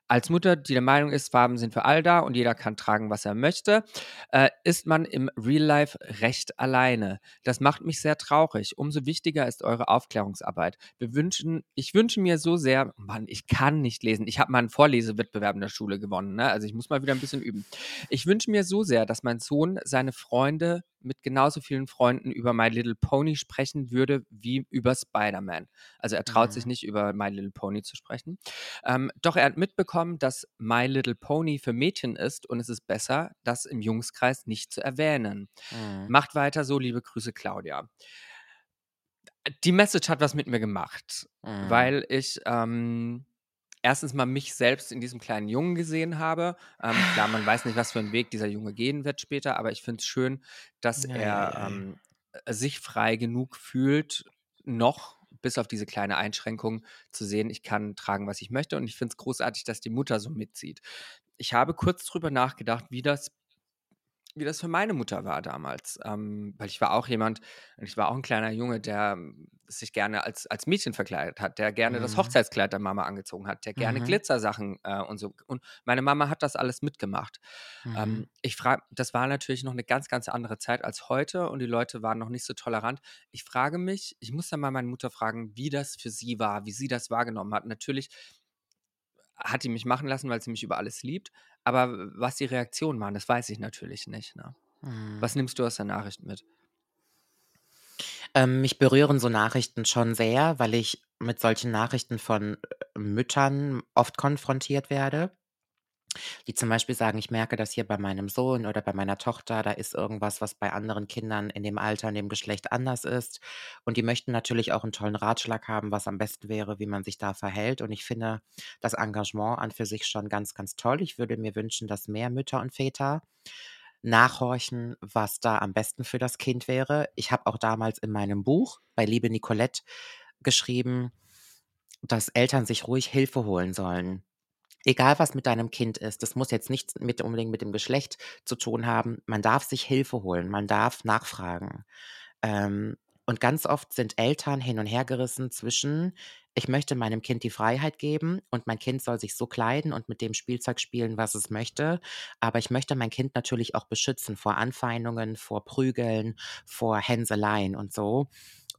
als Mutter, die der Meinung ist, Farben sind für all da und jeder kann tragen, was er möchte, äh, ist man im Real Life recht alleine. Das macht mich sehr traurig. Umso wichtiger ist eure Aufklärungsarbeit. Wir wünschen, ich wünsche mir so sehr, Mann, ich kann nicht lesen. Ich habe mal einen Vorlesewettbewerb in der Schule gewonnen, ne? also ich muss mal wieder ein bisschen üben. Ich wünsche mir so sehr, dass mein Sohn seine Freunde mit genauso vielen Freunden über My Little Pony sprechen würde wie über Spider-Man. Also er traut sich Mhm. nicht über My Little Pony zu sprechen. Ähm, doch er hat mitbekommen, dass My Little Pony für Mädchen ist und es ist besser, das im Jungskreis nicht zu erwähnen. Mhm. Macht weiter so, liebe Grüße, Claudia. Die Message hat was mit mir gemacht, Mhm. weil ich ähm, erstens mal mich selbst in diesem kleinen Jungen gesehen habe. Ähm, klar, man weiß nicht, was für einen Weg dieser Junge gehen wird später, aber ich finde es schön, dass Ja, er ja, ja. ähm, äh, sich frei genug fühlt, noch bis auf diese kleine Einschränkung zu sehen, ich kann tragen, was ich möchte. Und ich finde es großartig, dass die Mutter so mitzieht. Ich habe kurz drüber nachgedacht, wie das wie das für meine Mutter war damals. Ähm, weil ich war auch jemand, ich war auch ein kleiner Junge, der sich gerne als, als Mädchen verkleidet hat, der gerne das Mhm. Hochzeitskleid der Mama angezogen hat, der gerne Mhm. Glitzersachen äh, und so. Und meine Mama hat das alles mitgemacht. Mhm. Ähm, ich frage, das war natürlich noch eine ganz, ganz andere Zeit als heute und die Leute waren noch nicht so tolerant. Ich frage mich, ich muss dann mal meine Mutter fragen, wie das für sie war, wie sie das wahrgenommen hat. Natürlich hat die mich machen lassen, weil sie mich über alles liebt. Aber was die Reaktionen waren, das weiß ich natürlich nicht. Ne? Mhm. Was nimmst du aus der Nachricht mit? Ähm, mich berühren so Nachrichten schon sehr, weil ich mit solchen Nachrichten von äh, Müttern oft konfrontiert werde, die zum Beispiel sagen, ich merke das hier bei meinem Sohn oder bei meiner Tochter, da ist irgendwas, was bei anderen Kindern in dem Alter, in dem Geschlecht anders ist. Und die möchten natürlich auch einen tollen Ratschlag haben, was am besten wäre, wie man sich da verhält. Und ich finde das Engagement an für sich schon ganz, ganz toll. Ich würde mir wünschen, dass mehr Mütter und Väter nachhorchen, was da am besten für das Kind wäre. Ich habe auch damals in meinem Buch bei Liebe Nicolette geschrieben, dass Eltern sich ruhig Hilfe holen sollen. Egal, was mit deinem Kind ist, das muss jetzt nichts mit unbedingt mit dem Geschlecht zu tun haben. Man darf sich Hilfe holen, man darf nachfragen. Ähm, und ganz oft sind Eltern hin und her gerissen zwischen, ich möchte meinem Kind die Freiheit geben und mein Kind soll sich so kleiden und mit dem Spielzeug spielen, was es möchte. Aber ich möchte mein Kind natürlich auch beschützen vor Anfeindungen, vor Prügeln, vor Hänseleien und so.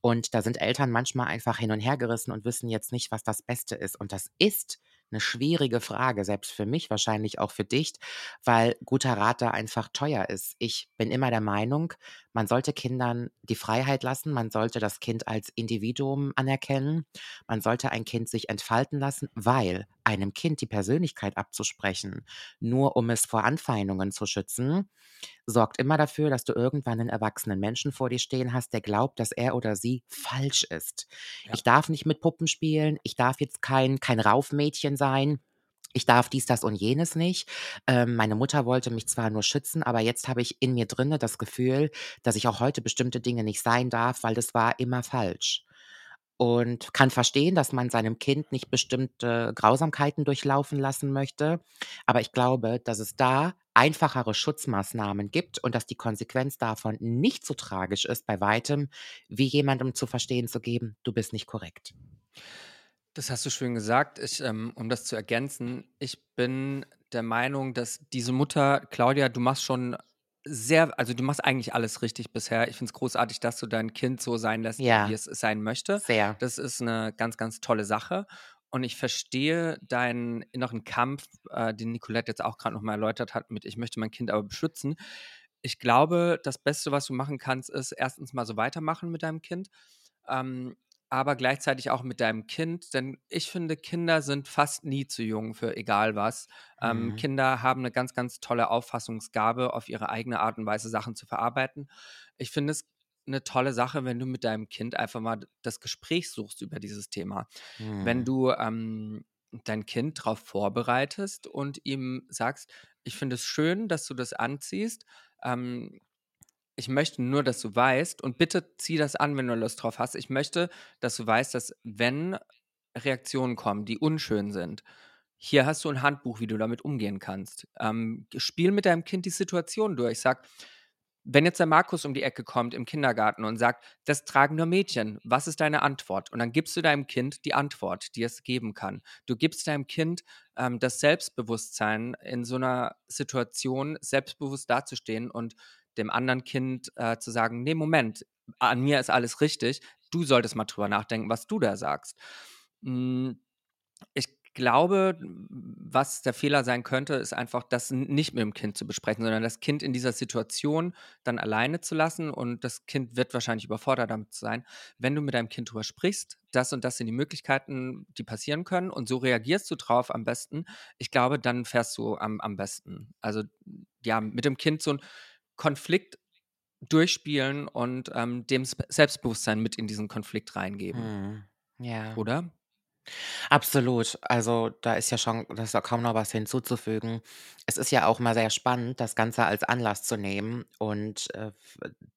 Und da sind Eltern manchmal einfach hin und her gerissen und wissen jetzt nicht, was das Beste ist. Und das ist eine schwierige Frage, selbst für mich, wahrscheinlich auch für dich, weil guter Rat da einfach teuer ist. Ich bin immer der Meinung, man sollte Kindern die Freiheit lassen, man sollte das Kind als Individuum anerkennen, man sollte ein Kind sich entfalten lassen, weil einem Kind die Persönlichkeit abzusprechen, nur um es vor Anfeindungen zu schützen, sorgt immer dafür, dass du irgendwann einen erwachsenen Menschen vor dir stehen hast, der glaubt, dass er oder sie falsch ist. Ja. Ich darf nicht mit Puppen spielen, ich darf jetzt kein, kein Raufmädchen sein. Ich darf dies, das und jenes nicht. Ähm, meine Mutter wollte mich zwar nur schützen, aber jetzt habe ich in mir drinne das Gefühl, dass ich auch heute bestimmte Dinge nicht sein darf, weil das war immer falsch. Und kann verstehen, dass man seinem Kind nicht bestimmte Grausamkeiten durchlaufen lassen möchte. Aber ich glaube, dass es da einfachere Schutzmaßnahmen gibt und dass die Konsequenz davon nicht so tragisch ist, bei weitem, wie jemandem zu verstehen zu geben, du bist nicht korrekt. Das hast du schön gesagt. Ich, ähm, um das zu ergänzen, ich bin der Meinung, dass diese Mutter, Claudia, du machst schon sehr, also du machst eigentlich alles richtig bisher. Ich finde es großartig, dass du dein Kind so sein lässt, Ja. wie es sein möchte. Sehr. Das ist eine ganz, ganz tolle Sache. und ich verstehe deinen inneren Kampf, äh, den Nicolette jetzt auch gerade nochmal erläutert hat, mit ich möchte mein Kind aber beschützen. Ich glaube, das Beste, was du machen kannst, ist erstens mal so weitermachen mit deinem Kind, ähm, aber gleichzeitig auch mit deinem Kind, denn ich finde, Kinder sind fast nie zu jung für egal was. Ähm, Mhm. Kinder haben eine ganz, ganz tolle Auffassungsgabe, auf ihre eigene Art und Weise Sachen zu verarbeiten. Ich finde es eine tolle Sache, wenn du mit deinem Kind einfach mal das Gespräch suchst über dieses Thema. Wenn Mhm. du ähm, dein Kind darauf vorbereitest und ihm sagst, ich finde es schön, dass du das anziehst. Ähm, ich möchte nur, dass du weißt, und bitte zieh das an, wenn du Lust drauf hast. Ich möchte, dass du weißt, dass wenn Reaktionen kommen, die unschön sind, hier hast du ein Handbuch, wie du damit umgehen kannst. Ähm, spiel mit deinem Kind die Situation durch. Sag, wenn jetzt der Markus um die Ecke kommt im Kindergarten und sagt, das tragen nur Mädchen, was ist deine Antwort? Und dann gibst du deinem Kind die Antwort, die es geben kann. Du gibst deinem Kind ähm, das Selbstbewusstsein, in so einer Situation selbstbewusst dazustehen und dem anderen Kind äh, zu sagen, nee, Moment, an mir ist alles richtig, du solltest mal drüber nachdenken, was du da sagst. Mm, Ich glaube, was der Fehler sein könnte, ist einfach, das nicht mit dem Kind zu besprechen, sondern das Kind in dieser Situation dann alleine zu lassen und das Kind wird wahrscheinlich überfordert damit sein. Wenn du mit deinem Kind drüber sprichst, das und das sind die Möglichkeiten, die passieren können und so reagierst du drauf am besten. Ich glaube, dann fährst du am, am besten. Also ja, mit dem Kind so einen Konflikt durchspielen und ähm, dem Selbstbewusstsein mit in diesen Konflikt reingeben, Mhm. Ja. oder? Absolut. Also, da ist ja schon da ist ja kaum noch was hinzuzufügen. Es ist ja auch mal sehr spannend, das Ganze als Anlass zu nehmen und, äh,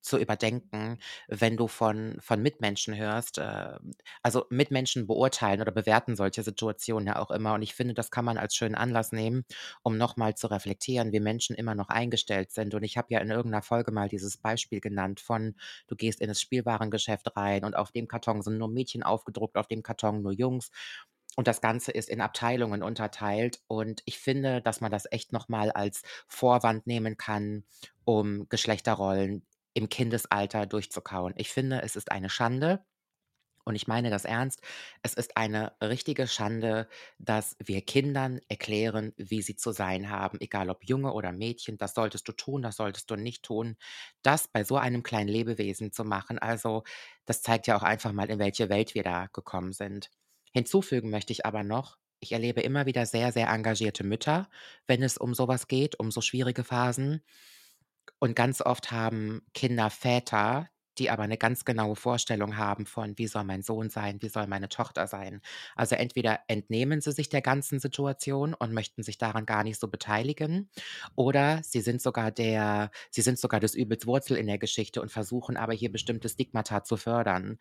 zu überdenken, wenn du von von Mitmenschen hörst, äh also, Mitmenschen beurteilen oder bewerten solche Situationen ja auch immer und ich finde, das kann man als schönen Anlass nehmen, um noch mal zu reflektieren, wie Menschen immer noch eingestellt sind und ich habe ja in irgendeiner Folge mal dieses Beispiel genannt von, du gehst in das Spielwarengeschäft rein und auf dem Karton sind nur Mädchen aufgedruckt, auf dem Karton nur Jungs. Und das Ganze ist in Abteilungen unterteilt. Und ich finde, dass man das echt noch mal als Vorwand nehmen kann, um Geschlechterrollen im Kindesalter durchzukauen. Ich finde, es ist eine Schande und ich meine das ernst. Es ist eine richtige Schande, dass wir Kindern erklären, wie sie zu sein haben, egal ob Junge oder Mädchen. Das solltest du tun, das solltest du nicht tun. Das bei so einem kleinen Lebewesen zu machen, also das zeigt ja auch einfach mal, in welche Welt wir da gekommen sind. Hinzufügen möchte ich aber noch, ich erlebe immer wieder sehr, sehr engagierte Mütter, wenn es um sowas geht, um so schwierige Phasen. Und ganz oft haben Kinder Väter, die aber eine ganz genaue Vorstellung haben von: „Wie soll mein Sohn sein? Wie soll meine Tochter sein?“ Also, entweder entnehmen sie sich der ganzen Situation und möchten sich daran gar nicht so beteiligen oder sie sind sogar der sie sind sogar des Übels Wurzel in der Geschichte und versuchen aber hier bestimmte Stigmata zu fördern.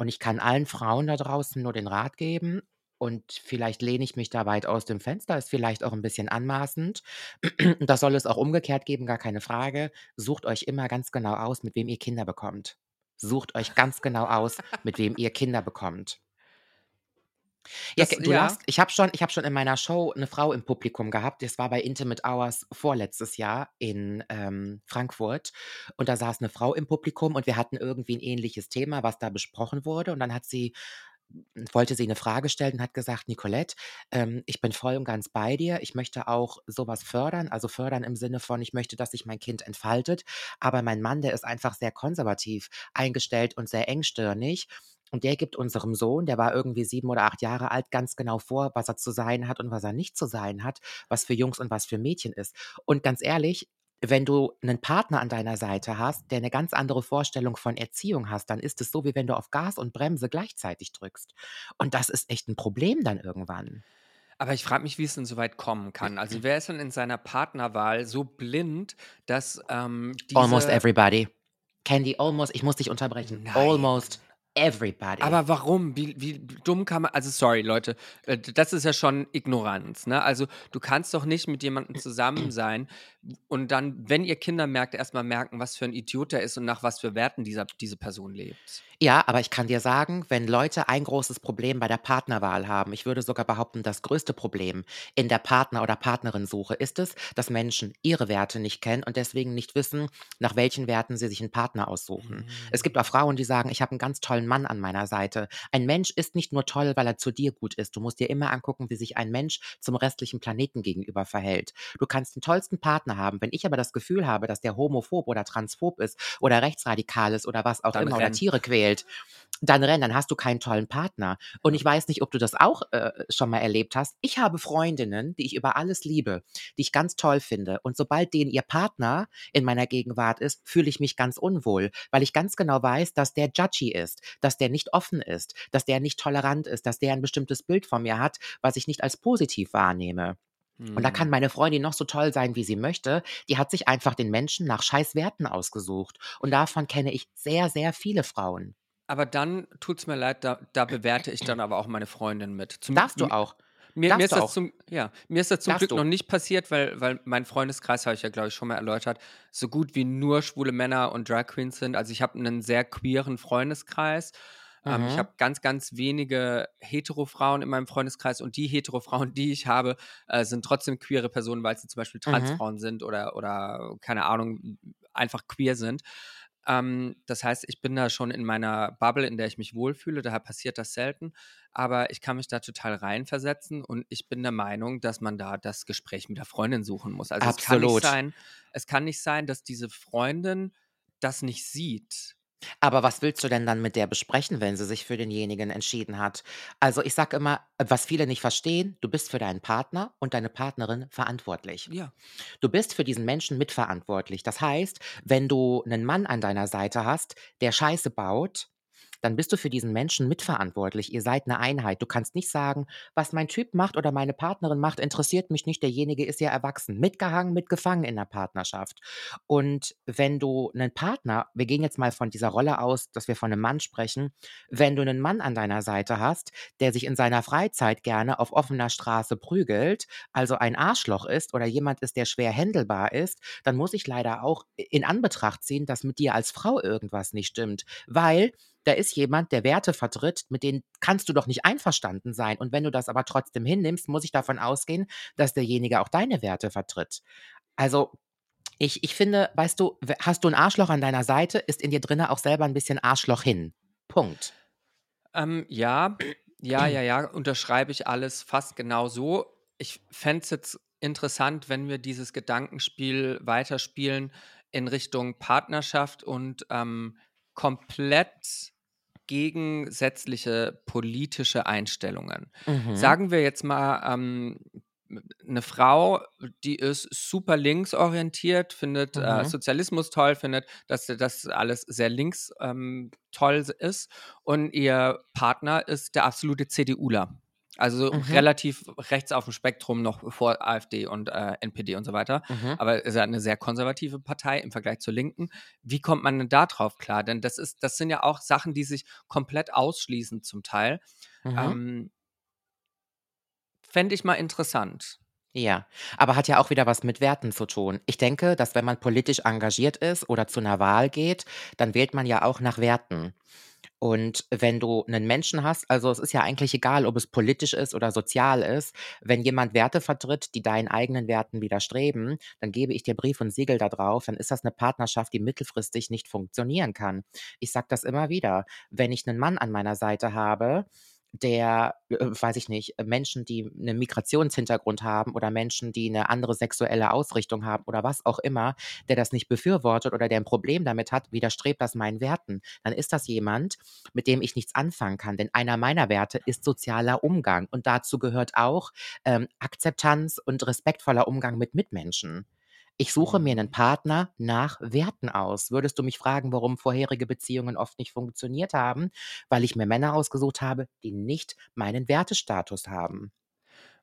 Und ich kann allen Frauen da draußen nur den Rat geben und vielleicht lehne ich mich da weit aus dem Fenster, ist vielleicht auch ein bisschen anmaßend. Das soll es auch umgekehrt geben, gar keine Frage. Sucht euch immer ganz genau aus, mit wem ihr Kinder bekommt. Sucht euch ganz genau aus, mit wem ihr Kinder bekommt. Ja, Das du ja. lachst. Ich habe schon ich habe schon in meiner Show eine Frau im Publikum gehabt. Das war bei Intimate Hours vorletztes Jahr in, ähm, Frankfurt. Und da saß eine Frau im Publikum und wir hatten irgendwie ein ähnliches Thema, was da besprochen wurde. Und dann hat sie wollte sie eine Frage stellen und hat gesagt: „Nicolette, ähm, ich bin voll und ganz bei dir. Ich möchte auch sowas fördern.“ Also, fördern im Sinne von, ich möchte, dass sich mein Kind entfaltet. Aber mein Mann, der ist einfach sehr konservativ eingestellt und sehr engstirnig. Und der gibt unserem Sohn, der war irgendwie 7 oder 8 Jahre alt, ganz genau vor, was er zu sein hat und was er nicht zu sein hat, was für Jungs und was für Mädchen ist. Und ganz ehrlich, wenn du einen Partner an deiner Seite hast, der eine ganz andere Vorstellung von Erziehung hast, dann ist es so, wie wenn du auf Gas und Bremse gleichzeitig drückst. Und das ist echt ein Problem dann irgendwann. Aber ich frage mich, wie es denn so weit kommen kann. Also wer ist denn in seiner Partnerwahl so blind, dass ähm, Almost everybody. Candy, almost ich muss dich unterbrechen. Nein. Almost everybody. Aber warum? Wie, wie dumm kann man. Also, sorry, Leute, äh, das ist ja schon Ignoranz. Ne? Also, du kannst doch nicht mit jemandem zusammen sein, und dann, wenn ihr Kinder merkt, erstmal merken, was für ein Idiot er ist und nach was für Werten dieser, diese Person lebt. Ja, aber ich kann dir sagen, wenn Leute ein großes Problem bei der Partnerwahl haben, ich würde sogar behaupten, das größte Problem in der Partner- oder Partnerin-Suche ist es, dass Menschen ihre Werte nicht kennen und deswegen nicht wissen, nach welchen Werten sie sich einen Partner aussuchen. Es gibt auch Frauen, die sagen, ich habe einen ganz tollen Mann an meiner Seite. Ein Mensch ist nicht nur toll, weil er zu dir gut ist. Du musst dir immer angucken, wie sich ein Mensch zum restlichen Planeten gegenüber verhält. Du kannst den tollsten Partner haben. Wenn ich aber das Gefühl habe, dass der homophob oder transphob ist oder rechtsradikal ist oder was auch Dann immer oder renn. Tiere quält, dann renn, dann hast du keinen tollen Partner. Und ich weiß nicht, ob du das auch äh, schon mal erlebt hast. Ich habe Freundinnen, die ich über alles liebe, die ich ganz toll finde. Und sobald denen ihr Partner in meiner Gegenwart ist, fühle ich mich ganz unwohl, weil ich ganz genau weiß, dass der judgy ist, dass der nicht offen ist, dass der nicht tolerant ist, dass der ein bestimmtes Bild von mir hat, was ich nicht als positiv wahrnehme. Und da kann Hm. meine Freundin noch so toll sein, wie sie möchte. Die hat sich einfach den Menschen nach scheiß Werten ausgesucht. Und davon kenne ich sehr, sehr viele Frauen. Aber dann tut's mir leid, da, da bewerte ich dann aber auch meine Freundin mit. Zum, Darfst du auch. Mir, mir, ist das zum, ja, mir ist das zum Darfst Glück du. noch nicht passiert, weil, weil mein Freundeskreis, habe ich ja, glaube ich, schon mal erläutert, so gut wie nur schwule Männer und Drag Queens sind. Also ich habe einen sehr queeren Freundeskreis. Ähm, ich Mhm. habe ganz, ganz wenige Hetero-Frauen in meinem Freundeskreis und die Hetero-Frauen, die ich habe, äh, sind trotzdem queere Personen, weil sie zum Beispiel Mhm. Transfrauen sind oder, oder keine Ahnung, einfach queer sind. Ähm, das heißt, ich bin da schon in meiner Bubble, in der ich mich wohlfühle, daher passiert das selten. Aber ich kann mich da total reinversetzen und ich bin der Meinung, dass man da das Gespräch mit der Freundin suchen muss. Also es kann nicht Absolut. sein, es kann nicht sein, dass diese Freundin das nicht sieht. Aber was willst du denn dann mit der besprechen, wenn sie sich für denjenigen entschieden hat? Also ich sage immer, was viele nicht verstehen, du bist für deinen Partner und deine Partnerin verantwortlich. Ja. Du bist für diesen Menschen mitverantwortlich. Das heißt, wenn du einen Mann an deiner Seite hast, der Scheiße baut, dann bist du für diesen Menschen mitverantwortlich. Ihr seid eine Einheit. Du kannst nicht sagen, was mein Typ macht oder meine Partnerin macht, interessiert mich nicht. Derjenige ist ja erwachsen. Mitgehangen, mitgefangen in der Partnerschaft. Und wenn du einen Partner, wir gehen jetzt mal von dieser Rolle aus, dass wir von einem Mann sprechen, wenn du einen Mann an deiner Seite hast, der sich in seiner Freizeit gerne auf offener Straße prügelt, also ein Arschloch ist oder jemand ist, der schwer händelbar ist, dann muss ich leider auch in Anbetracht ziehen, dass mit dir als Frau irgendwas nicht stimmt. Weil da ist jemand, der Werte vertritt, mit denen kannst du doch nicht einverstanden sein. Und wenn du das aber trotzdem hinnimmst, muss ich davon ausgehen, dass derjenige auch deine Werte vertritt. Also ich, ich finde, weißt du, hast du ein Arschloch an deiner Seite, ist in dir drinne auch selber ein bisschen Arschloch hin. Punkt. Ähm, ja, ja, ja, ja, unterschreibe ich alles fast genau so. Ich fände es jetzt interessant, wenn wir dieses Gedankenspiel weiterspielen in Richtung Partnerschaft und ähm, komplett gegensätzliche politische Einstellungen. Mhm. Sagen wir jetzt mal, ähm, eine Frau, die ist super linksorientiert, findet äh, Mhm. Sozialismus toll, findet, dass das alles sehr links ähm, toll ist und ihr Partner ist der absolute CDUler. Also Mhm. relativ rechts auf dem Spektrum noch vor AfD und äh, NPD und so weiter. Mhm. Aber ist ja eine sehr konservative Partei im Vergleich zur Linken. Wie kommt man denn da drauf klar? Denn das ist, das sind ja auch Sachen, die sich komplett ausschließen zum Teil. Mhm. Ähm, Fände ich mal interessant. Ja, aber hat ja auch wieder was mit Werten zu tun. Ich denke, dass wenn man politisch engagiert ist oder zu einer Wahl geht, dann wählt man ja auch nach Werten. Und wenn du einen Menschen hast, also es ist ja eigentlich egal, ob es politisch ist oder sozial ist, wenn jemand Werte vertritt, die deinen eigenen Werten widerstreben, dann gebe ich dir Brief und Siegel da drauf, dann ist das eine Partnerschaft, die mittelfristig nicht funktionieren kann. Ich sage das immer wieder. Wenn ich einen Mann an meiner Seite habe, der, äh, weiß ich nicht, äh, Menschen, die einen Migrationshintergrund haben oder Menschen, die eine andere sexuelle Ausrichtung haben oder was auch immer, der das nicht befürwortet oder der ein Problem damit hat, widerstrebt das meinen Werten, dann ist das jemand, mit dem ich nichts anfangen kann. Denn einer meiner Werte ist sozialer Umgang und dazu gehört auch ähm, Akzeptanz und respektvoller Umgang mit Mitmenschen. Ich suche mir einen Partner nach Werten aus. Würdest du mich fragen, warum vorherige Beziehungen oft nicht funktioniert haben? Weil ich mir Männer ausgesucht habe, die nicht meinen Wertestatus haben.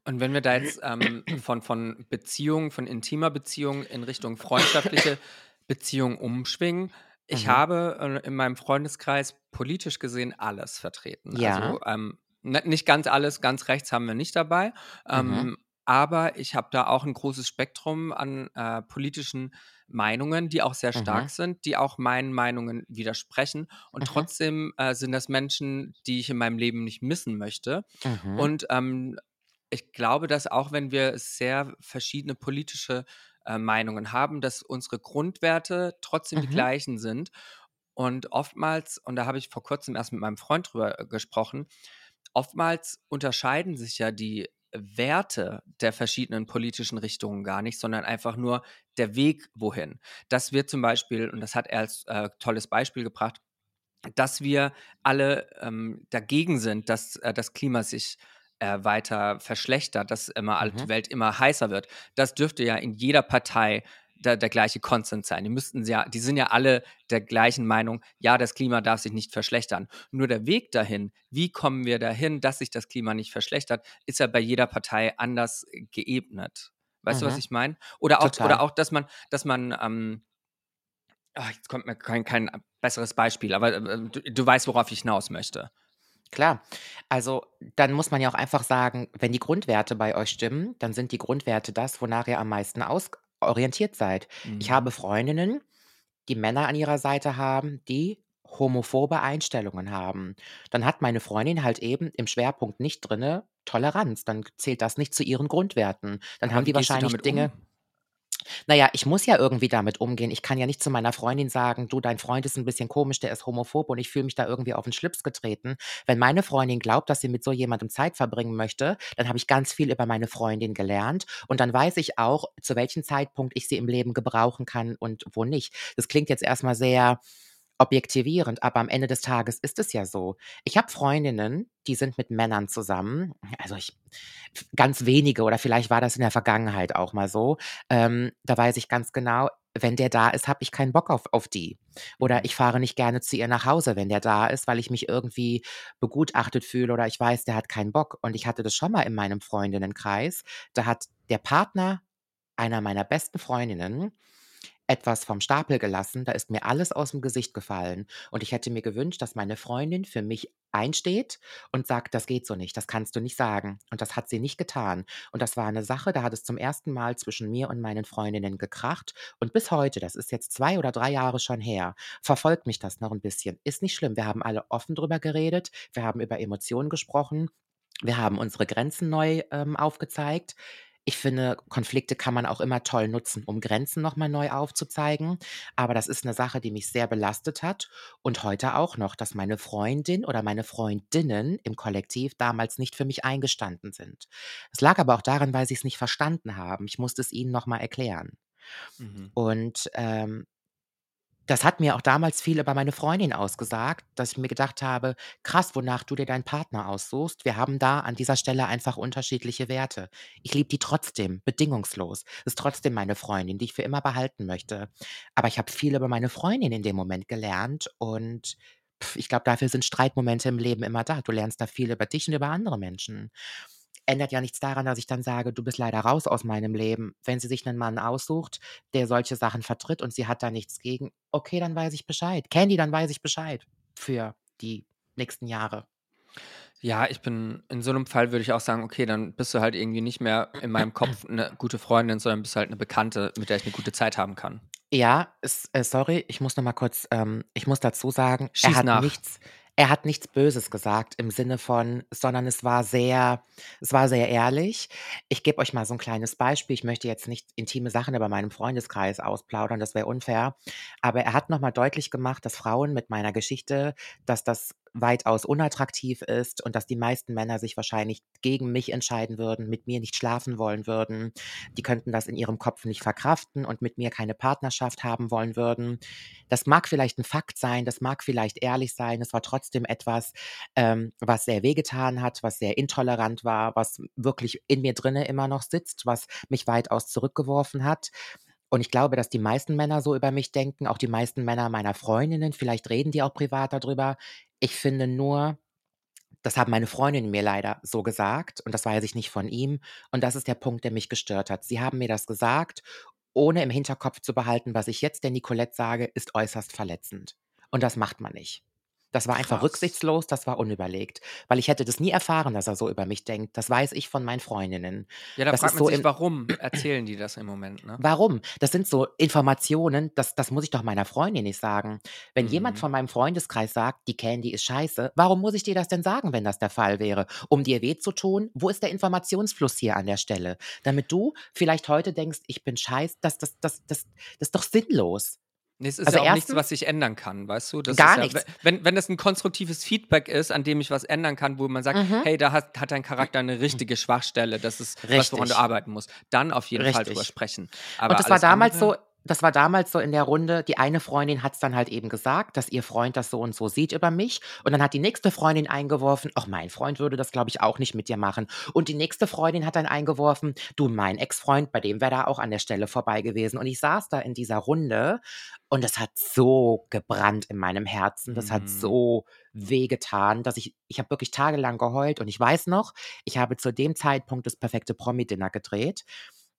Und wenn wir da jetzt ähm, von, von Beziehungen, von intimer Beziehung in Richtung freundschaftliche Beziehung umschwingen, ich Mhm. habe äh, in meinem Freundeskreis politisch gesehen alles vertreten. Ja. Also ähm, ne- nicht ganz alles, ganz rechts haben wir nicht dabei. Ähm, aber ich habe da auch ein großes Spektrum an äh, politischen Meinungen, die auch sehr stark Mhm. sind, die auch meinen Meinungen widersprechen. Und Mhm. trotzdem äh, sind das Menschen, die ich in meinem Leben nicht missen möchte. Mhm. Und ähm, ich glaube, dass auch wenn wir sehr verschiedene politische äh, Meinungen haben, dass unsere Grundwerte trotzdem die Mhm. gleichen sind. Und oftmals, und da habe ich vor kurzem erst mit meinem Freund drüber äh, gesprochen, oftmals unterscheiden sich ja die Werte der verschiedenen politischen Richtungen gar nicht, sondern einfach nur der Weg wohin. Dass wir zum Beispiel, und das hat er als äh, tolles Beispiel gebracht, dass wir alle ähm, dagegen sind, dass äh, das Klima sich äh, weiter verschlechtert, dass immer all- die Mhm. Welt immer heißer wird. Das dürfte ja in jeder Partei der, der gleiche Konsens sein. Die müssten ja, die sind ja alle der gleichen Meinung, ja, das Klima darf sich nicht verschlechtern. Nur der Weg dahin, wie kommen wir dahin, dass sich das Klima nicht verschlechtert, ist ja bei jeder Partei anders geebnet. Weißt du, was Mhm. ich meine? Oder auch, Total. oder auch, dass man, dass man, ähm, ach, jetzt kommt mir kein, kein besseres Beispiel, aber äh, du, du weißt, worauf ich hinaus möchte. Klar. Also, dann muss man ja auch einfach sagen, wenn die Grundwerte bei euch stimmen, dann sind die Grundwerte das, wonach ihr am meisten aus orientiert seid. Ich Mhm. habe Freundinnen, die Männer an ihrer Seite haben, die homophobe Einstellungen haben. Dann hat meine Freundin halt eben im Schwerpunkt nicht drinne Toleranz. Dann zählt das nicht zu ihren Grundwerten. Dann Aber haben die wahrscheinlich Dinge um? Na ja, ich muss ja irgendwie damit umgehen. Ich kann ja nicht zu meiner Freundin sagen: „Du, dein Freund ist 'n bisschen komisch, der ist homophob und ich fühle mich da irgendwie auf 'n Schlips getreten.“ Wenn meine Freundin glaubt, dass sie mit so jemandem Zeit verbringen möchte, dann habe ich ganz viel über meine Freundin gelernt und dann weiß ich auch, zu welchem Zeitpunkt ich sie im Leben gebrauchen kann und wo nicht. Das klingt jetzt erst mal sehr objektivierend, aber am Ende des Tages ist es ja so. Ich habe Freundinnen, die sind mit Männern zusammen. Also, ich ganz wenige oder vielleicht war das in der Vergangenheit auch mal so. Ähm, da weiß ich ganz genau, wenn der da ist, habe ich keinen Bock auf auf die. Oder Mhm. ich fahre nicht gerne zu ihr nach Hause, wenn der da ist, weil ich mich irgendwie begutachtet fühle oder ich weiß, der hat keinen Bock. Und ich hatte das schon mal in meinem Freundinnenkreis. Da hat der Partner einer meiner besten Freundinnen etwas vom Stapel gelassen, da ist mir alles aus dem Gesicht gefallen. Und ich hätte mir gewünscht, dass meine Freundin für mich einsteht und sagt: „Das geht so nicht, das kannst du nicht sagen.“ Und das hat sie nicht getan. Und das war eine Sache, da hat es zum ersten Mal zwischen mir und meinen Freundinnen gekracht. Und bis heute, das ist jetzt 2 oder 3 Jahre schon her, verfolgt mich das noch ein bisschen. Ist nicht schlimm. Wir haben alle offen drüber geredet. Wir haben über Emotionen gesprochen. Wir haben unsere Grenzen neu, ähm, aufgezeigt. Ich finde, Konflikte kann man auch immer toll nutzen, um Grenzen noch mal neu aufzuzeigen. Aber das ist 'ne Sache, die mich sehr belastet hat und heute auch noch, dass meine Freundin oder meine Freundinnen im Kollektiv damals nicht für mich eingestanden sind. Es lag aber auch daran, weil sie's nicht verstanden haben. Ich musste es ihnen noch mal erklären. Mhm. Und, ähm, das hat mir auch damals viel über meine Freundin ausgesagt, dass ich mir gedacht habe: „Krass, wonach du dir deinen Partner aussuchst. Wir haben da an dieser Stelle einfach unterschiedliche Werte. Ich liebe die trotzdem, bedingungslos. Ist trotzdem meine Freundin, die ich für immer behalten möchte.“ Aber ich habe viel über meine Freundin in dem Moment gelernt und, pf, ich glaube, dafür sind Streitmomente im Leben immer da. Du lernst da viel über dich und über andere Menschen. Ändert ja nichts daran, dass ich dann sage: „Du bist leider raus aus meinem Leben.“ Wenn sie sich 'nen Mann aussucht, der solche Sachen vertritt und sie hat da nichts gegen, okay, dann weiß ich Bescheid. Candy, dann weiß ich Bescheid für die nächsten Jahre. Ja, ich bin in so 'nem Fall würde ich auch sagen: „Okay, dann bist du halt irgendwie nicht mehr in meinem Kopf 'ne gute Freundin, sondern bist halt 'ne Bekannte, mit der ich 'ne gute Zeit haben kann.“ Ja, es äh, sorry, ich muss noch mal kurz ähm, ich muss dazu sagen, er Schieß hat nach. nichts er hat nichts Böses gesagt im Sinne von sondern es war sehr es war sehr ehrlich. Ich gebe euch mal so 'n kleines Beispiel. Ich möchte jetzt nicht intime Sachen über meinen Freundeskreis ausplaudern, das wäre unfair. Aber er hat noch mal deutlich gemacht, dass Frauen mit meiner Geschichte dass das weitaus unattraktiv ist und dass die meisten Männer sich wahrscheinlich gegen mich entscheiden würden, mit mir nicht schlafen wollen würden. Die könnten das in ihrem Kopf nicht verkraften und mit mir keine Partnerschaft haben wollen würden. Das mag vielleicht 'n Fakt sein, das mag vielleicht ehrlich sein. Es war trotzdem etwas, ähm, was sehr wehgetan hat, was sehr intolerant war, was wirklich in mir drinne immer noch sitzt, was mich weitaus zurückgeworfen hat. Und ich glaube, dass die meisten Männer so über mich denken, auch die meisten Männer meiner Freundinnen. Vielleicht reden die auch privat da drüber. Ich finde nur, das haben meine Freundinnen mir leider so gesagt und das weiß ich nicht von ihm. Und das ist der Punkt, der mich gestört hat. Sie haben mir das gesagt, ohne im Hinterkopf zu behalten, was ich jetzt der Nicolette sage, ist äußerst verletzend. Und das macht man nicht. Das war einfach Krass. rücksichtslos, das war unüberlegt. Weil ich hätte das nie erfahren, dass er so über mich denkt. Das weiß ich von meinen Freundinnen. Ja, da Das fragt man so sich, warum erzählen die das im Moment, ne? Warum? Das sind so Informationen, das das muss ich doch meiner Freundin nicht sagen. Wenn jemand Mhm. von meinem Freundeskreis sagt: „Die Candy ist scheiße“, warum muss ich dir das denn sagen, wenn das der Fall wäre? Um dir weh zu tun? Wo ist der Informationsfluss hier an der Stelle? Damit du vielleicht heute denkst: „Ich bin scheiße“, das das das das das ist doch sinnlos. Ne, es ist Also ja auch nichts, was sich ändern kann, weißt du? Das Gar ja, nichts. we- wenn, wenn das ein konstruktives Feedback ist, an dem ich was ändern kann, wo man sagt, Mhm. hey, da hat, hat dein Charakter eine richtige Schwachstelle, das ist was, woran du Richtig. arbeiten musst, dann auf jeden Fall drüber Richtig. sprechen. Aber Und das war damals andere, so das war damals so in der Runde, die eine Freundin hat's dann halt eben gesagt, dass ihr Freund das so und so sieht über mich. Und dann hat die nächste Freundin eingeworfen: „Ach, mein Freund würde das, glaube ich, auch nicht mit dir machen.“ Und die nächste Freundin hat dann eingeworfen: „Du, mein Ex-Freund, bei dem wäre da auch an der Stelle vorbei gewesen.“ Und ich saß da in dieser Runde und es hat so gebrannt in meinem Herzen. Das hat Mhm. so wehgetan, dass ich ich habe wirklich tagelang geheult. Und ich weiß noch, ich habe zu dem Zeitpunkt das perfekte Promi-Dinner gedreht.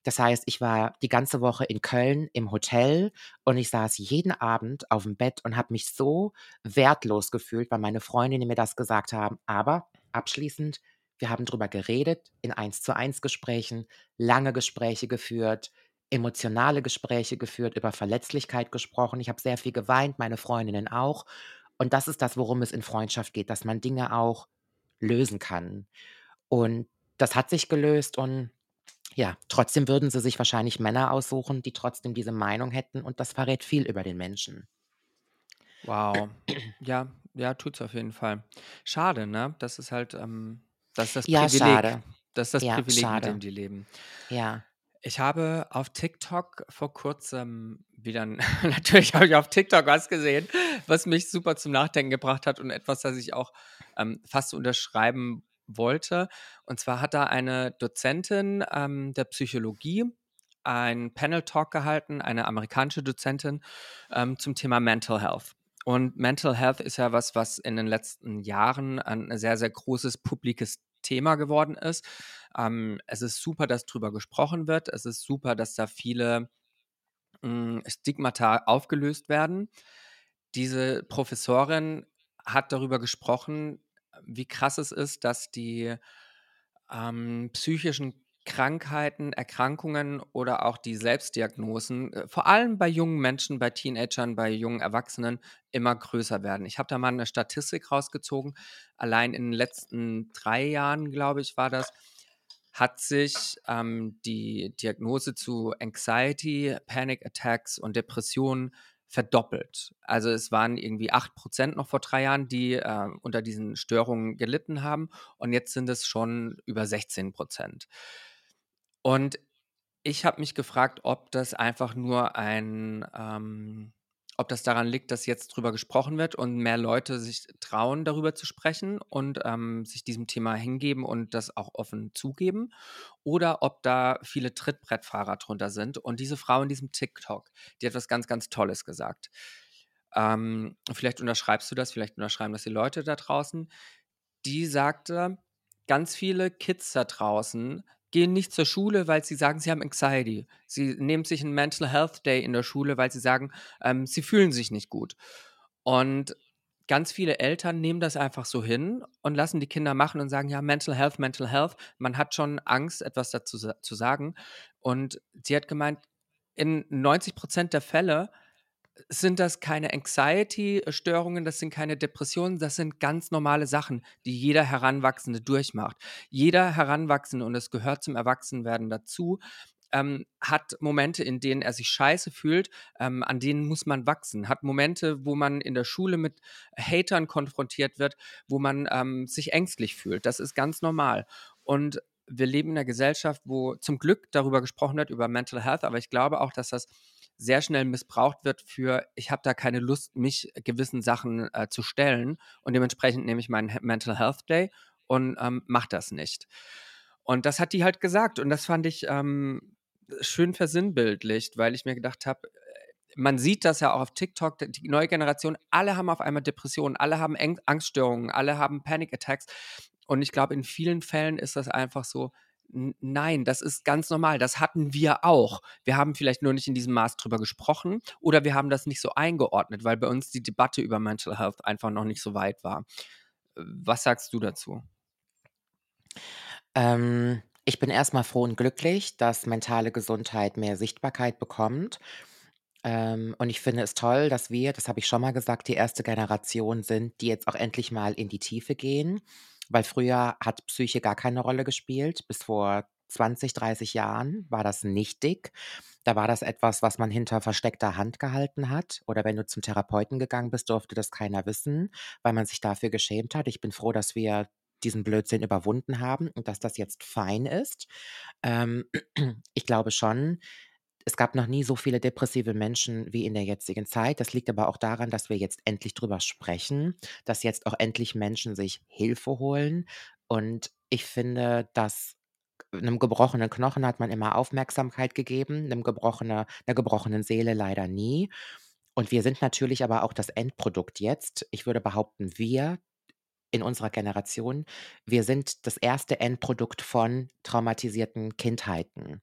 Das heißt, ich war die ganze Woche in Köln im Hotel und ich saß jeden Abend auf dem Bett und habe mich so wertlos gefühlt, weil meine Freundinnen mir das gesagt haben. Aber abschließend, wir haben drüber geredet, in eins zu eins Gesprächen, lange Gespräche geführt, emotionale Gespräche geführt, über Verletzlichkeit gesprochen. Ich habe sehr viel geweint, meine Freundinnen auch. Und das ist das, worum es in Freundschaft geht, dass man Dinge auch lösen kann. Und das hat sich gelöst und ja, trotzdem würden sie sich wahrscheinlich Männer aussuchen, die trotzdem diese Meinung hätten und das verrät viel über den Menschen. wow. Ja, ja, tut's auf jeden Fall. Schade, ne? Das ist halt, ähm, das ist das Ja, Privileg. schade. Das ist das Ja, Privileg, mit dem schade. die leben. Ja. Ich habe auf TikTok vor kurzem wieder, natürlich habe ich auf TikTok was gesehen, was mich super zum Nachdenken gebracht hat und etwas, das ich auch ähm, fast unterschreiben wollte. Und zwar hat da eine Dozentin ähm, der Psychologie ein Panel-Talk gehalten, eine amerikanische Dozentin ähm, zum Thema Mental Health. Und Mental Health ist ja was, was in den letzten Jahren ein sehr, sehr großes publikes Thema geworden ist. Ähm, es ist super, dass drüber gesprochen wird. Es ist super, dass da viele mh, Stigmata aufgelöst werden. Diese Professorin hat darüber gesprochen, wie krass es ist, dass die ähm, psychischen Krankheiten, Erkrankungen oder auch die Selbstdiagnosen, äh, vor allem bei jungen Menschen, bei Teenagern, bei jungen Erwachsenen, immer größer werden. Ich habe da mal eine Statistik rausgezogen. Allein in den letzten drei Jahren, glaube ich, war das, hat sich ähm, die Diagnose zu Anxiety, Panic Attacks und Depressionen verdoppelt. Also es waren irgendwie 8% noch vor drei Jahren, die äh, unter diesen Störungen gelitten haben und jetzt sind es schon über 16%. Und ich habe mich gefragt, ob das einfach nur ein, ähm, ob das daran liegt, dass jetzt drüber gesprochen wird und mehr Leute sich trauen, darüber zu sprechen und ähm, sich diesem Thema hingeben und das auch offen zugeben, oder ob da viele Trittbrettfahrer drunter sind. Und diese Frau in diesem TikTok, die hat was ganz, ganz Tolles gesagt. Ähm, vielleicht unterschreibst du das, vielleicht unterschreiben das die Leute da draußen. Die sagte, ganz viele Kids da draußen gehen nicht zur Schule, weil sie sagen, sie haben Anxiety. Sie nehmen sich einen Mental Health Day in der Schule, weil sie sagen, ähm, sie fühlen sich nicht gut. Und ganz viele Eltern nehmen das einfach so hin und lassen die Kinder machen und sagen, ja, Mental Health, Mental Health. Man hat schon Angst, etwas dazu zu sagen. Und sie hat gemeint, in 90 Prozent der Fälle sind das keine Anxiety-Störungen, das sind keine Depressionen, das sind ganz normale Sachen, die jeder Heranwachsende durchmacht. Jeder Heranwachsende, und es gehört zum Erwachsenwerden dazu, ähm, hat Momente, in denen er sich scheiße fühlt, ähm, an denen muss man wachsen. Hat Momente, wo man in der Schule mit Hatern konfrontiert wird, wo man ähm, sich ängstlich fühlt. Das ist ganz normal. Und wir leben in einer Gesellschaft, wo zum Glück darüber gesprochen wird, über Mental Health, aber ich glaube auch, dass das sehr schnell missbraucht wird für, ich habe da keine Lust, mich gewissen Sachen äh, zu stellen und dementsprechend nehme ich meinen Mental Health Day und ähm, mache das nicht. Und das hat die halt gesagt und das fand ich ähm, schön versinnbildlicht, weil ich mir gedacht habe, man sieht das ja auch auf TikTok, die neue Generation, alle haben auf einmal Depressionen, alle haben Angststörungen, alle haben Panic Attacks. Und ich glaube, in vielen Fällen ist das einfach so, nein, das ist ganz normal. Das hatten wir auch. Wir haben vielleicht nur nicht in diesem Maß drüber gesprochen oder wir haben das nicht so eingeordnet, weil bei uns die Debatte über Mental Health einfach noch nicht so weit war. Was sagst du dazu? Ähm, ich bin erstmal froh und glücklich, dass mentale Gesundheit mehr Sichtbarkeit bekommt. Ähm, und ich finde es toll, dass wir, das habe ich schon mal gesagt, die erste Generation sind, die jetzt auch endlich mal in die Tiefe gehen. Weil früher hat Psyche gar keine Rolle gespielt. Bis vor 20, 30 Jahren war das nichtig. Da war das etwas, was man hinter versteckter Hand gehalten hat. Oder wenn du zum Therapeuten gegangen bist, durfte das keiner wissen, weil man sich dafür geschämt hat. Ich bin froh, dass wir diesen Blödsinn überwunden haben und dass das jetzt fein ist. Ähm, ich glaube schon, es gab noch nie so viele depressive Menschen wie in der jetzigen Zeit. Das liegt aber auch daran, dass wir jetzt endlich drüber sprechen, dass jetzt auch endlich Menschen sich Hilfe holen. Und ich finde, dass einem gebrochenen Knochen hat man immer Aufmerksamkeit gegeben, einem gebrochene, einer gebrochenen Seele leider nie. Und wir sind natürlich aber auch das Endprodukt jetzt. Ich würde behaupten, wir in unserer Generation, wir sind das erste Endprodukt von traumatisierten Kindheiten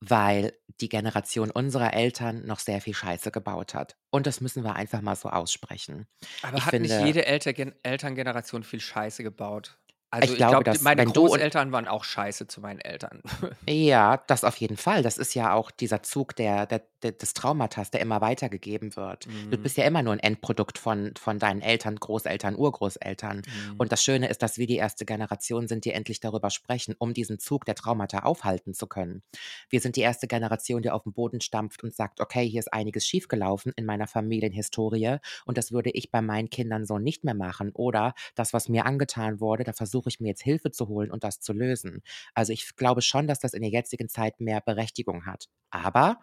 weil die Generation unserer Eltern noch sehr viel Scheiße gebaut hat. Und das müssen wir einfach mal so aussprechen. Aber Ich hat nicht finde, jede Eltern Elterngeneration viel Scheiße gebaut? Also ich ich glaube, dass meine du Großeltern waren auch scheiße zu meinen Eltern. Ja, das auf jeden Fall. Das ist ja auch dieser Zug der, der, der, des Traumatas, der immer weitergegeben wird. Du Mhm. bist ja immer nur ein Endprodukt von, von deinen Eltern, Großeltern, Urgroßeltern. Mhm. Und das Schöne ist, dass wir die erste Generation sind, die endlich darüber sprechen, um diesen Zug der Traumata aufhalten zu können. Wir sind die erste Generation, die auf den Boden stampft und sagt, okay, hier ist einiges schiefgelaufen in meiner Familienhistorie und das würde ich bei meinen Kindern so nicht mehr machen. Oder das, was mir angetan wurde, da versuche ich mir jetzt Hilfe zu holen und das zu lösen. Also ich glaube schon, dass das in der jetzigen Zeit mehr Berechtigung hat. Aber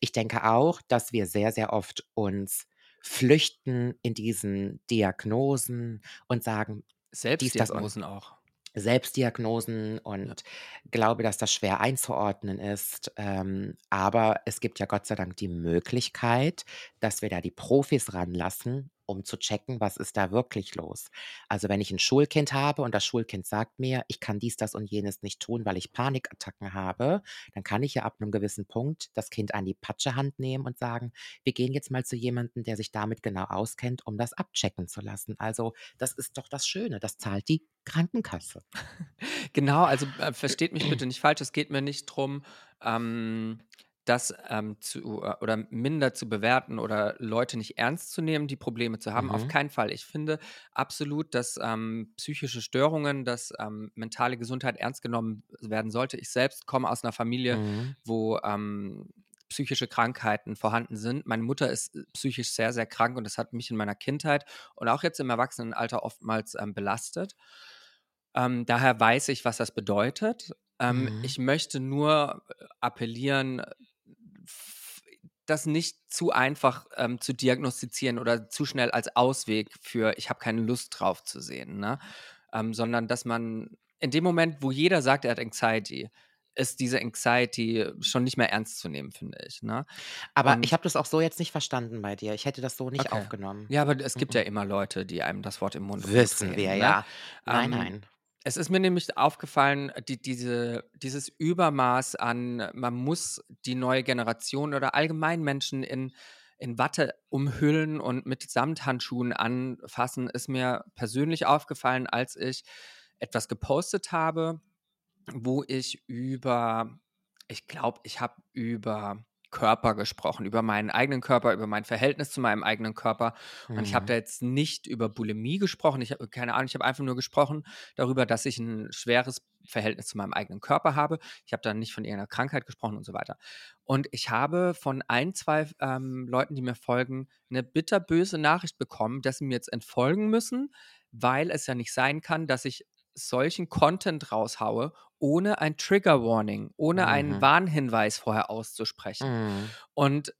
ich denke auch, dass wir sehr, sehr oft uns flüchten in diesen Diagnosen und sagen, Selbstdiagnosen auch. Selbstdiagnosen Ja. und glaube, dass das schwer einzuordnen ist. Ähm, aber es gibt ja Gott sei Dank die Möglichkeit, dass wir da die Profis ranlassen, um zu checken, was ist da wirklich los. Also wenn ich ein Schulkind habe und das Schulkind sagt mir, ich kann dies, das und jenes nicht tun, weil ich Panikattacken habe, dann kann ich ja ab einem gewissen Punkt das Kind an die Patschehand nehmen und sagen, wir gehen jetzt mal zu jemandem, der sich damit genau auskennt, um das abchecken zu lassen. Also das ist doch das Schöne, das zahlt die Krankenkasse. Genau, also äh, versteht mich bitte nicht falsch. Es geht mir nicht darum, ähm, das ähm, zu äh, oder minder zu bewerten oder Leute nicht ernst zu nehmen, die Probleme zu haben. Auf Mhm. keinen Fall. Ich finde absolut, dass ähm, psychische Störungen, dass ähm, mentale Gesundheit ernst genommen werden sollte. Ich selbst komme aus einer Familie, Mhm. wo ähm, psychische Krankheiten vorhanden sind. Meine Mutter ist äh, psychisch sehr, sehr krank und das hat mich in meiner Kindheit und auch jetzt im Erwachsenenalter oftmals ähm, belastet. Ähm, daher weiß ich, was das bedeutet. Ähm, Mhm. ich möchte nur äh, appellieren, das nicht zu einfach ähm, zu diagnostizieren oder zu schnell als Ausweg für ich habe keine Lust drauf zu sehen, ne? ähm, sondern dass man in dem Moment, wo jeder sagt, er hat Anxiety, ist diese Anxiety schon nicht mehr ernst zu nehmen, finde ich. Ne? Aber Und ich habe das auch so jetzt nicht verstanden bei dir. Ich hätte das so nicht okay. aufgenommen. Ja, aber es gibt ja Mhm. immer Leute, die einem das Wort im Mund Wissen wir, Ne? ja. Nein, Ähm, nein. Es ist mir nämlich aufgefallen, die, diese, dieses Übermaß an, man muss die neue Generation oder allgemein Menschen in, in Watte umhüllen und mit Samthandschuhen anfassen, ist mir persönlich aufgefallen, als ich etwas gepostet habe, wo ich über, ich glaube, ich habe über Körper gesprochen, über meinen eigenen Körper, über mein Verhältnis zu meinem eigenen Körper. Und ich habe da Mhm. jetzt nicht über Bulimie gesprochen. Ich habe keine Ahnung, ich habe einfach nur gesprochen darüber, dass ich ein schweres Verhältnis zu meinem eigenen Körper habe. Ich habe dann nicht von irgendeiner Krankheit gesprochen und so weiter. Und ich habe von ein, zwei ähm, Leuten, die mir folgen, eine bitterböse Nachricht bekommen, dass sie mir jetzt entfolgen müssen, weil es ja nicht sein kann, dass ich solchen Content raushaue, ohne ein Trigger Warning, ohne einen Mhm. Warnhinweis vorher auszusprechen. Mhm. Und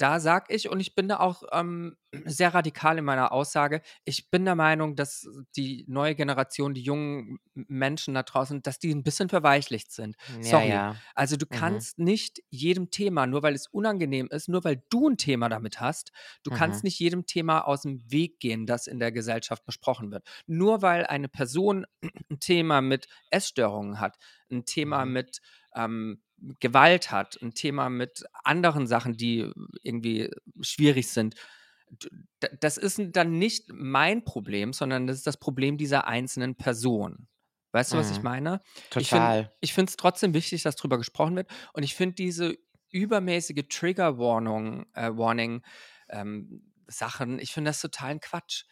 da sag ich, und ich bin da auch ähm, sehr radikal in meiner Aussage, ich bin der Meinung, dass die neue Generation, die jungen Menschen da draußen, dass die ein bisschen verweichlicht sind. Ja, Sorry. ja. Also du Mhm. kannst nicht jedem Thema, nur weil es unangenehm ist, nur weil du ein Thema damit hast, du kannst Mhm. nicht jedem Thema aus dem Weg gehen, das in der Gesellschaft besprochen wird. Nur weil eine Person ein Thema mit Essstörungen hat, ein Thema Mhm. mit ähm, Gewalt hat, ein Thema mit anderen Sachen, die irgendwie schwierig sind. Das ist dann nicht mein Problem, sondern das ist das Problem dieser einzelnen Person. Weißt du, was ich Mhm. meine? Ich Total. finde ich finde es trotzdem wichtig, dass drüber gesprochen wird. Und ich finde diese übermäßige Trigger Warning, äh, Warning ähm, Sachen, ich finde das totalen Quatsch.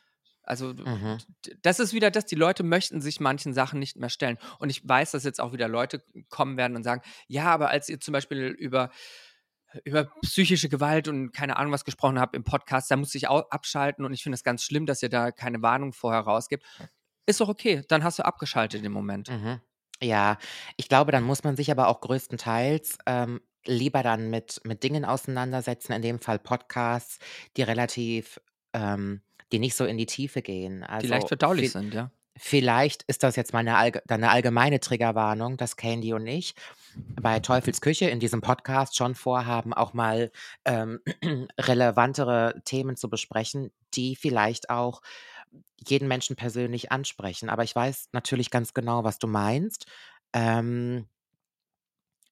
Also Mhm. das ist wieder das, die Leute möchten sich manchen Sachen nicht mehr stellen. Und ich weiß, dass jetzt auch wieder Leute kommen werden und sagen, ja, aber als ihr zum Beispiel über über psychische Gewalt und keine Ahnung was gesprochen habt im Podcast, da musste ich auch abschalten und ich finde es ganz schlimm, dass ihr da keine Warnung vorher rausgibt. Ist doch okay, dann hast du abgeschaltet im Moment. Mhm. Ja, ich glaube, dann muss man sich aber auch größtenteils ähm, lieber dann mit, mit Dingen auseinandersetzen, in dem Fall Podcasts, die relativ, ähm, die nicht so in die Tiefe gehen. Die leicht Also verdaulich sind, ja. vielleicht ist das jetzt mal eine, allge dann eine allgemeine Triggerwarnung, dass Candy und ich bei Teufels Küche in diesem Podcast schon vorhaben, auch mal ähm, relevantere Themen zu besprechen, die vielleicht auch jeden Menschen persönlich ansprechen. Aber ich weiß natürlich ganz genau, was du meinst. Ähm,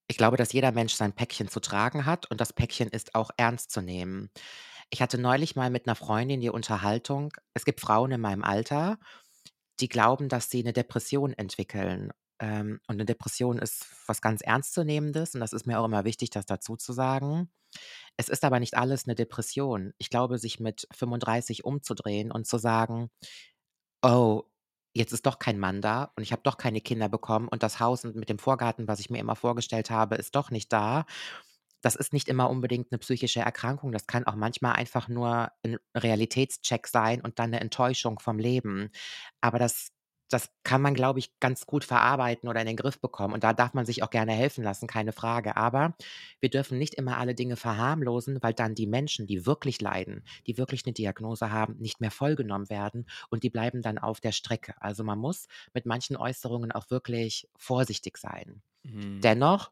ich glaube, dass jeder Mensch sein Päckchen zu tragen hat und das Päckchen ist auch ernst zu nehmen. Ich hatte neulich mal mit einer Freundin die Unterhaltung, es gibt Frauen in meinem Alter, die glauben, dass sie eine Depression entwickeln. Ähm, und eine Depression ist was ganz Ernstzunehmendes und das ist mir auch immer wichtig, das dazu zu sagen. Es ist aber nicht alles eine Depression. Ich glaube, sich mit 35 umzudrehen und zu sagen: „Oh, jetzt ist doch kein Mann da und ich habe doch keine Kinder bekommen und das Haus mit dem Vorgarten, was ich mir immer vorgestellt habe, ist doch nicht da.“ Das ist nicht immer unbedingt eine psychische Erkrankung. Das kann auch manchmal einfach nur ein Realitätscheck sein und dann eine Enttäuschung vom Leben. Aber das das kann man, glaube ich, ganz gut verarbeiten oder in den Griff bekommen und da darf man sich auch gerne helfen lassen, keine Frage. Aber wir dürfen nicht immer alle Dinge verharmlosen, weil dann die Menschen, die wirklich leiden, die wirklich eine Diagnose haben, nicht mehr vollgenommen werden und die bleiben dann auf der Strecke. Also, man muss mit manchen Äußerungen auch wirklich vorsichtig sein. Mhm. Dennoch,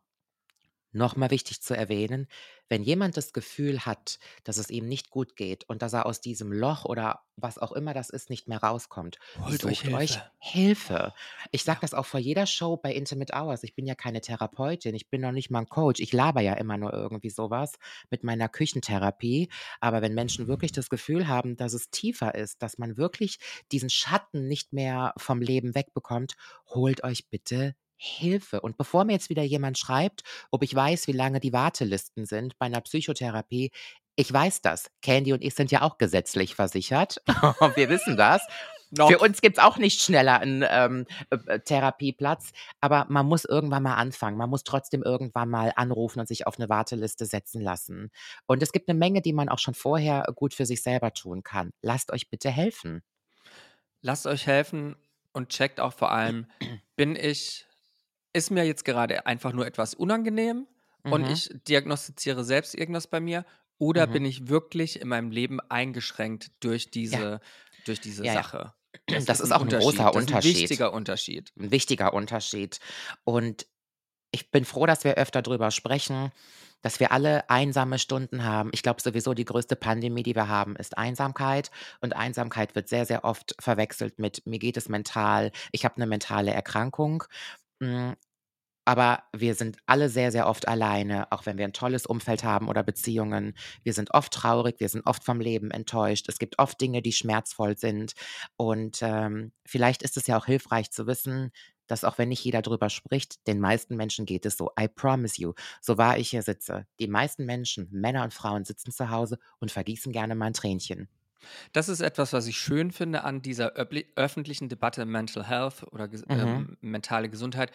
noch mal wichtig zu erwähnen, wenn jemand das Gefühl hat, dass es ihm nicht gut geht und dass er aus diesem Loch oder was auch immer das ist, nicht mehr rauskommt, Holt euch sucht euch Hilfe. Hilfe. Ich sage Ja. das auch vor jeder Show bei Intimate Hours. Ich bin ja keine Therapeutin, ich bin noch nicht mal ein Coach. Ich laber ja immer nur irgendwie sowas mit meiner Küchentherapie. Aber wenn Menschen wirklich das Gefühl haben, dass es tiefer ist, dass man wirklich diesen Schatten nicht mehr vom Leben wegbekommt, holt euch bitte Hilfe. Und bevor mir jetzt wieder jemand schreibt, ob ich weiß, wie lange die Wartelisten sind bei einer Psychotherapie, ich weiß das. Candy und ich sind ja auch gesetzlich versichert. Wir wissen das. Für Noch. uns gibt es auch nicht schneller einen ähm, äh, äh, Therapieplatz, aber man muss irgendwann mal anfangen. Man muss trotzdem irgendwann mal anrufen und sich auf eine Warteliste setzen lassen. Und es gibt eine Menge, die man auch schon vorher gut für sich selber tun kann. Lasst euch bitte helfen. Lasst euch helfen und checkt auch vor allem, bin ich, ist mir jetzt gerade einfach nur etwas unangenehm und Mhm. ich diagnostiziere selbst irgendwas bei mir oder Mhm. bin ich wirklich in meinem Leben eingeschränkt durch diese, durch diese Ja, ja. Sache? Das ist ein auch ein großer Das ist ein Unterschied. wichtiger Unterschied. Ein wichtiger Unterschied. Und ich bin froh, dass wir öfter drüber sprechen, dass wir alle einsame Stunden haben. Ich glaube sowieso, die größte Pandemie, die wir haben, ist Einsamkeit. Und Einsamkeit wird sehr, sehr oft verwechselt mit, mir geht es mental, ich habe eine mentale Erkrankung. Mm, Aber wir sind alle sehr, sehr oft alleine, auch wenn wir ein tolles Umfeld haben oder Beziehungen. Wir sind oft traurig, wir sind oft vom Leben enttäuscht. Es gibt oft Dinge, die schmerzvoll sind. Und ähm, vielleicht ist es ja auch hilfreich zu wissen, dass auch wenn nicht jeder drüber spricht, den meisten Menschen geht es so. I promise you, so wahr ich hier sitze. Die meisten Menschen, Männer und Frauen, sitzen zu Hause und vergießen gerne mal ein Tränchen. Das ist etwas, was ich schön finde an dieser öffentlichen Debatte Mental Health oder ges- Mhm. ähm, mentale Gesundheit,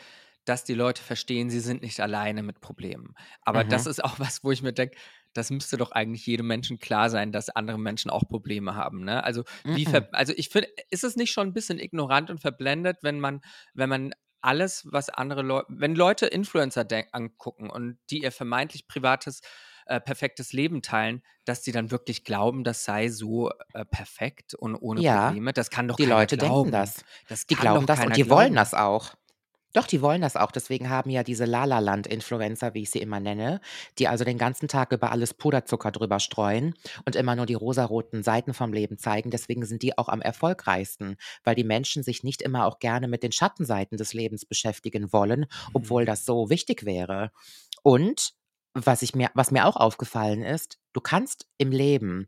dass die Leute verstehen, sie sind nicht alleine mit Problemen. Aber das Mhm. ist auch was, wo ich mir denke, das müsste doch eigentlich jedem Menschen klar sein, dass andere Menschen auch Probleme haben. Ne? Also, wie Mhm. also ich finde, ist es nicht schon ein bisschen ignorant und verblendet, wenn man, wenn man alles, was andere Leute, wenn Leute Influencer angucken und die ihr vermeintlich privates äh, perfektes Leben teilen, dass die dann wirklich glauben, das sei so äh, perfekt und ohne Ja, Probleme. Das kann doch die Leute denken glauben. das. Das Die glauben das und die wollen glauben. das auch. Doch, die wollen das auch. Deswegen haben ja diese La-La-Land-Influencer, wie ich sie immer nenne, die also den ganzen Tag über alles Puderzucker drüber streuen und immer nur die rosaroten Seiten vom Leben zeigen. Deswegen sind die auch am erfolgreichsten, weil die Menschen sich nicht immer auch gerne mit den Schattenseiten des Lebens beschäftigen wollen, obwohl Mhm. das so wichtig wäre. Und was, ich mir, was mir auch aufgefallen ist, du kannst im Leben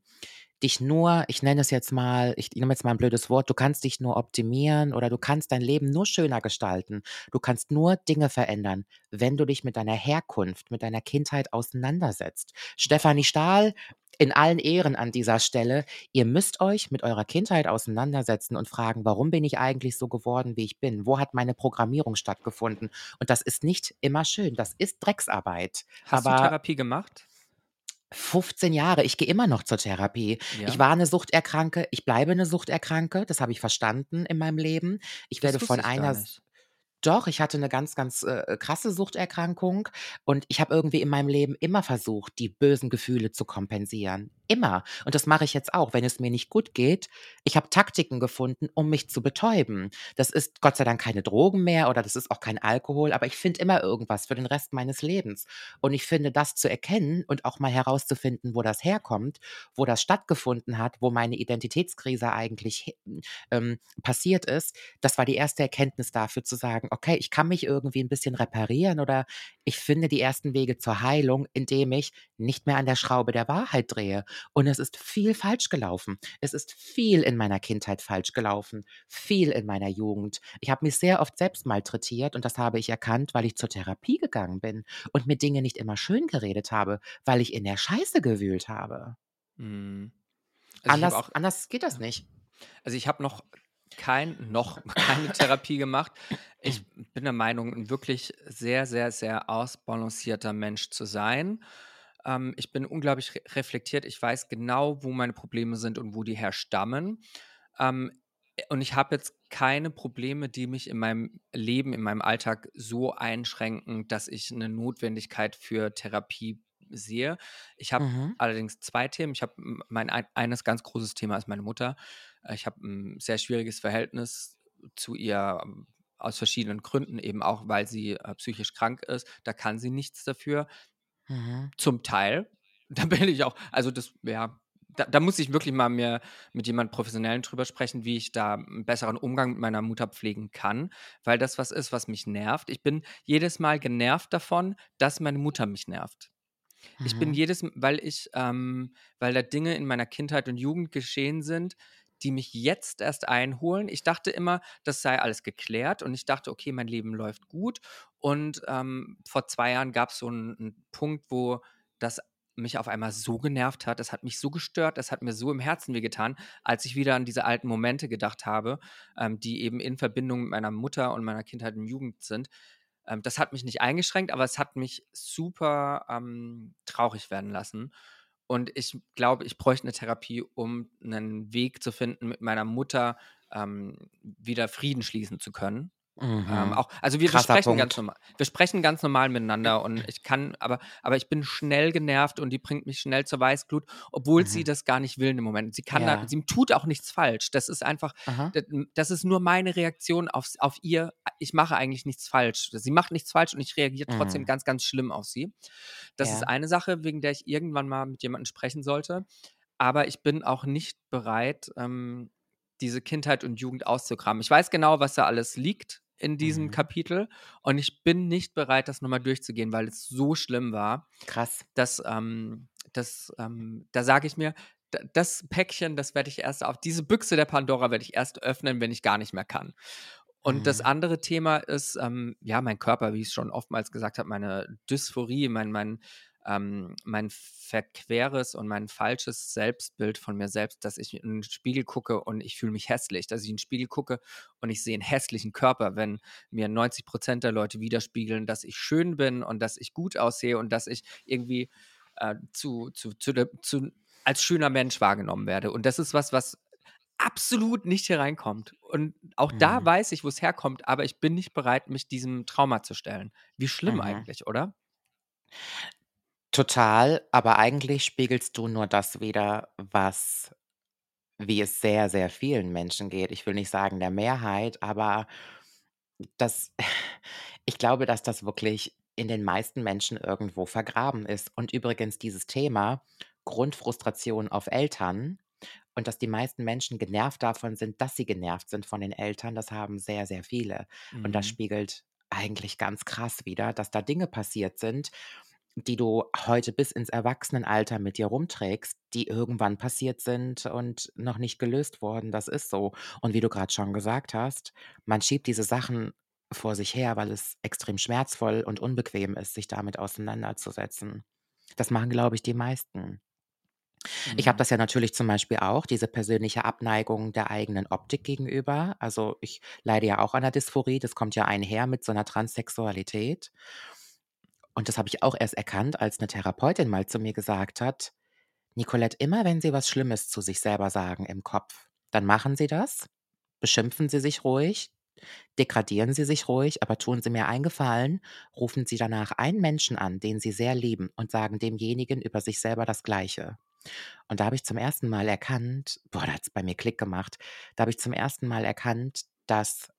dich nur, ich nenne es jetzt mal, ich nehme jetzt mal ein blödes Wort, du kannst dich nur optimieren oder du kannst dein Leben nur schöner gestalten. Du kannst nur Dinge verändern, wenn du dich mit deiner Herkunft, mit deiner Kindheit auseinandersetzt. Stefanie Stahl, in allen Ehren an dieser Stelle, ihr müsst euch mit eurer Kindheit auseinandersetzen und fragen, warum bin ich eigentlich so geworden, wie ich bin? Wo hat meine Programmierung stattgefunden? Und das ist nicht immer schön, das ist Drecksarbeit. Hast du Aber Therapie gemacht? 15 Jahre, ich gehe immer noch zur Therapie. Ich Ja. war eine Suchterkranke, ich bleibe eine Suchterkranke, das habe ich verstanden in meinem Leben. Ich Das werde von ich einer. Doch, ich hatte eine ganz, ganz, äh, krasse Suchterkrankung und ich habe irgendwie in meinem Leben immer versucht, die bösen Gefühle zu kompensieren. Immer. Und das mache ich jetzt auch, wenn es mir nicht gut geht. Ich habe Taktiken gefunden, um mich zu betäuben. Das ist Gott sei Dank keine Drogen mehr oder das ist auch kein Alkohol, aber ich finde immer irgendwas für den Rest meines Lebens. Und ich finde, das zu erkennen und auch mal herauszufinden, wo das herkommt, wo das stattgefunden hat, wo meine Identitätskrise eigentlich ähm, passiert ist, das war die erste Erkenntnis dafür zu sagen: „Okay, ich kann mich irgendwie ein bisschen reparieren oder ich finde die ersten Wege zur Heilung, indem ich nicht mehr an der Schraube der Wahrheit drehe.“ Und es ist viel falsch gelaufen. Es ist viel in meiner Kindheit falsch gelaufen, viel in meiner Jugend. Ich habe mich sehr oft selbst malträtiert und das habe ich erkannt, weil ich zur Therapie gegangen bin und mir Dinge nicht immer schön geredet habe, weil ich in der Scheiße gewühlt habe. Mhm. Also, Anders auch anders geht das ja. nicht. Also, ich habe noch kein noch keine Therapie gemacht. Ich bin der Meinung, 'n wirklich sehr, sehr, sehr ausbalancierter Mensch zu sein. Ähm, ich bin unglaublich re reflektiert. Ich weiß genau, wo meine Probleme sind und wo die herstammen. Ähm, äh, und ich habe jetzt keine Probleme, die mich in meinem Leben, in meinem Alltag so einschränken, dass ich 'ne Notwendigkeit für Therapie sehe. Ich habe Mhm. allerdings 2 Themen. Ich habe mein ein eines ganz großes Thema ist meine Mutter. Äh, ich habe 'n sehr schwieriges Verhältnis zu ihr, ähm, aus verschiedenen Gründen, eben auch, weil sie, äh, psychisch krank ist. Da kann sie nichts dafür. Mhm. Zum Teil. Da bin ich auch also, das ja, da da muss ich wirklich mal mir mit jemand Professionellen drüber sprechen, wie ich da 'n besseren Umgang mit meiner Mutter pflegen kann, weil das was ist, was mich nervt. Ich bin jedes Mal genervt davon, dass meine Mutter mich nervt. Ich bin Mhm. jedes weil ich ähm, weil da Dinge in meiner Kindheit und Jugend geschehen sind, die mich jetzt erst einholen. Ich dachte immer, das sei alles geklärt und ich dachte: „Okay, mein Leben läuft gut.“ Und, ähm, vor 2 Jahren gab's so 'n 'n Punkt, wo das mich auf einmal so genervt hat. Das hat mich so gestört, das hat mir so im Herzen wehgetan, als ich wieder an diese alten Momente gedacht habe, ähm, die eben in Verbindung mit meiner Mutter und meiner Kindheit und Jugend sind. Ähm, das hat mich nicht eingeschränkt, aber es hat mich super, ähm, traurig werden lassen. Und ich glaube, ich bräuchte 'ne Therapie, um 'nen Weg zu finden, mit meiner Mutter, ähm, wieder Frieden schließen zu können. Ähm, Mhm. auch also, wir sprechen ganz normal wir sprechen ganz normal miteinander und ich kann aber aber ich bin schnell genervt und die bringt mich schnell zur Weißglut, obwohl sie Mhm. das gar nicht will dem Moment. Sie kann da Ja. sie tut auch nichts falsch. Das ist einfach Aha. d das ist nur meine Reaktion aufs auf ihr. Ich mache eigentlich nichts falsch. Sie macht nichts falsch und ich reagiere trotzdem Mhm. ganz, ganz schlimm auf sie. Das ist Ja. eine Sache, wegen der ich irgendwann mal mit jemandem sprechen sollte. Aber ich bin auch nicht bereit, ähm, diese Kindheit und Jugend auszugraben. Ich weiß genau, was da alles liegt in diesem Mhm. Kapitel und ich bin nicht bereit, das noch mal durchzugehen, weil es so schlimm war, Krass. dass, ähm dass, ähm da sage ich mir, das Päckchen, das werde ich erst auf diese Büchse der Pandora werde ich erst öffnen, wenn ich gar nicht mehr kann. Und das Mhm. andere Thema ist, ähm, ja, mein Körper, wie ich's schon oftmals gesagt habe, meine Dysphorie, mein mein ähm, mein verqueres und mein falsches Selbstbild von mir selbst, dass ich in 'n Spiegel gucke und ich fühle mich hässlich, dass ich in 'n Spiegel gucke und ich sehe 'n hässlichen Körper, wenn mir 90% der Leute widerspiegeln, dass ich schön bin und dass ich gut aussehe und dass ich irgendwie, äh, zu zu zu zu als schöner Mensch wahrgenommen werde. Und das ist was, was absolut nicht hier reinkommt. Und auch da Mhm. weiß ich, wo's herkommt, aber ich bin nicht bereit, mich diesem Trauma zu stellen. Wie schlimm Mhm. eigentlich, oder? Total, aber eigentlich spiegelst du nur das wider, was wie es sehr, sehr vielen Menschen geht. Ich will nicht sagen der Mehrheit, aber das ich glaube, dass das wirklich in den meisten Menschen irgendwo vergraben ist. Und übrigens dieses Thema Grundfrustration auf Eltern und dass die meisten Menschen genervt davon sind, dass sie genervt sind von den Eltern, das haben sehr, sehr viele. Und das Mhm. spiegelt eigentlich ganz krass wider, dass da Dinge passiert sind, die du heute bis ins Erwachsenenalter mit dir rumträgst, die irgendwann passiert sind und noch nicht gelöst wurden. Das ist so. Und wie du gerade schon gesagt hast, man schiebt diese Sachen vor sich her, weil es extrem schmerzvoll und unbequem ist, sich damit auseinanderzusetzen. Das machen, glaube ich, die meisten. Ich habe Mhm. das ja natürlich zum Beispiel auch, diese persönliche Abneigung der eigenen Optik gegenüber. Also ich leide ja auch an der Dysphorie, das kommt ja einher mit so einer Transsexualität. Und das habe ich auch erst erkannt, als eine Therapeutin mal zu mir gesagt hat: „Nicolette, immer wenn Sie was Schlimmes zu sich selber sagen im Kopf, dann machen Sie das, beschimpfen Sie sich ruhig, degradieren Sie sich ruhig, aber tun Sie mir einen Gefallen, rufen Sie danach einen Menschen an, den Sie sehr lieben und sagen demjenigen über sich selber das Gleiche.“ Und da habe ich zum ersten Mal erkannt boah, da hat's bei mir Klick gemacht. Da habe ich zum ersten Mal erkannt, dass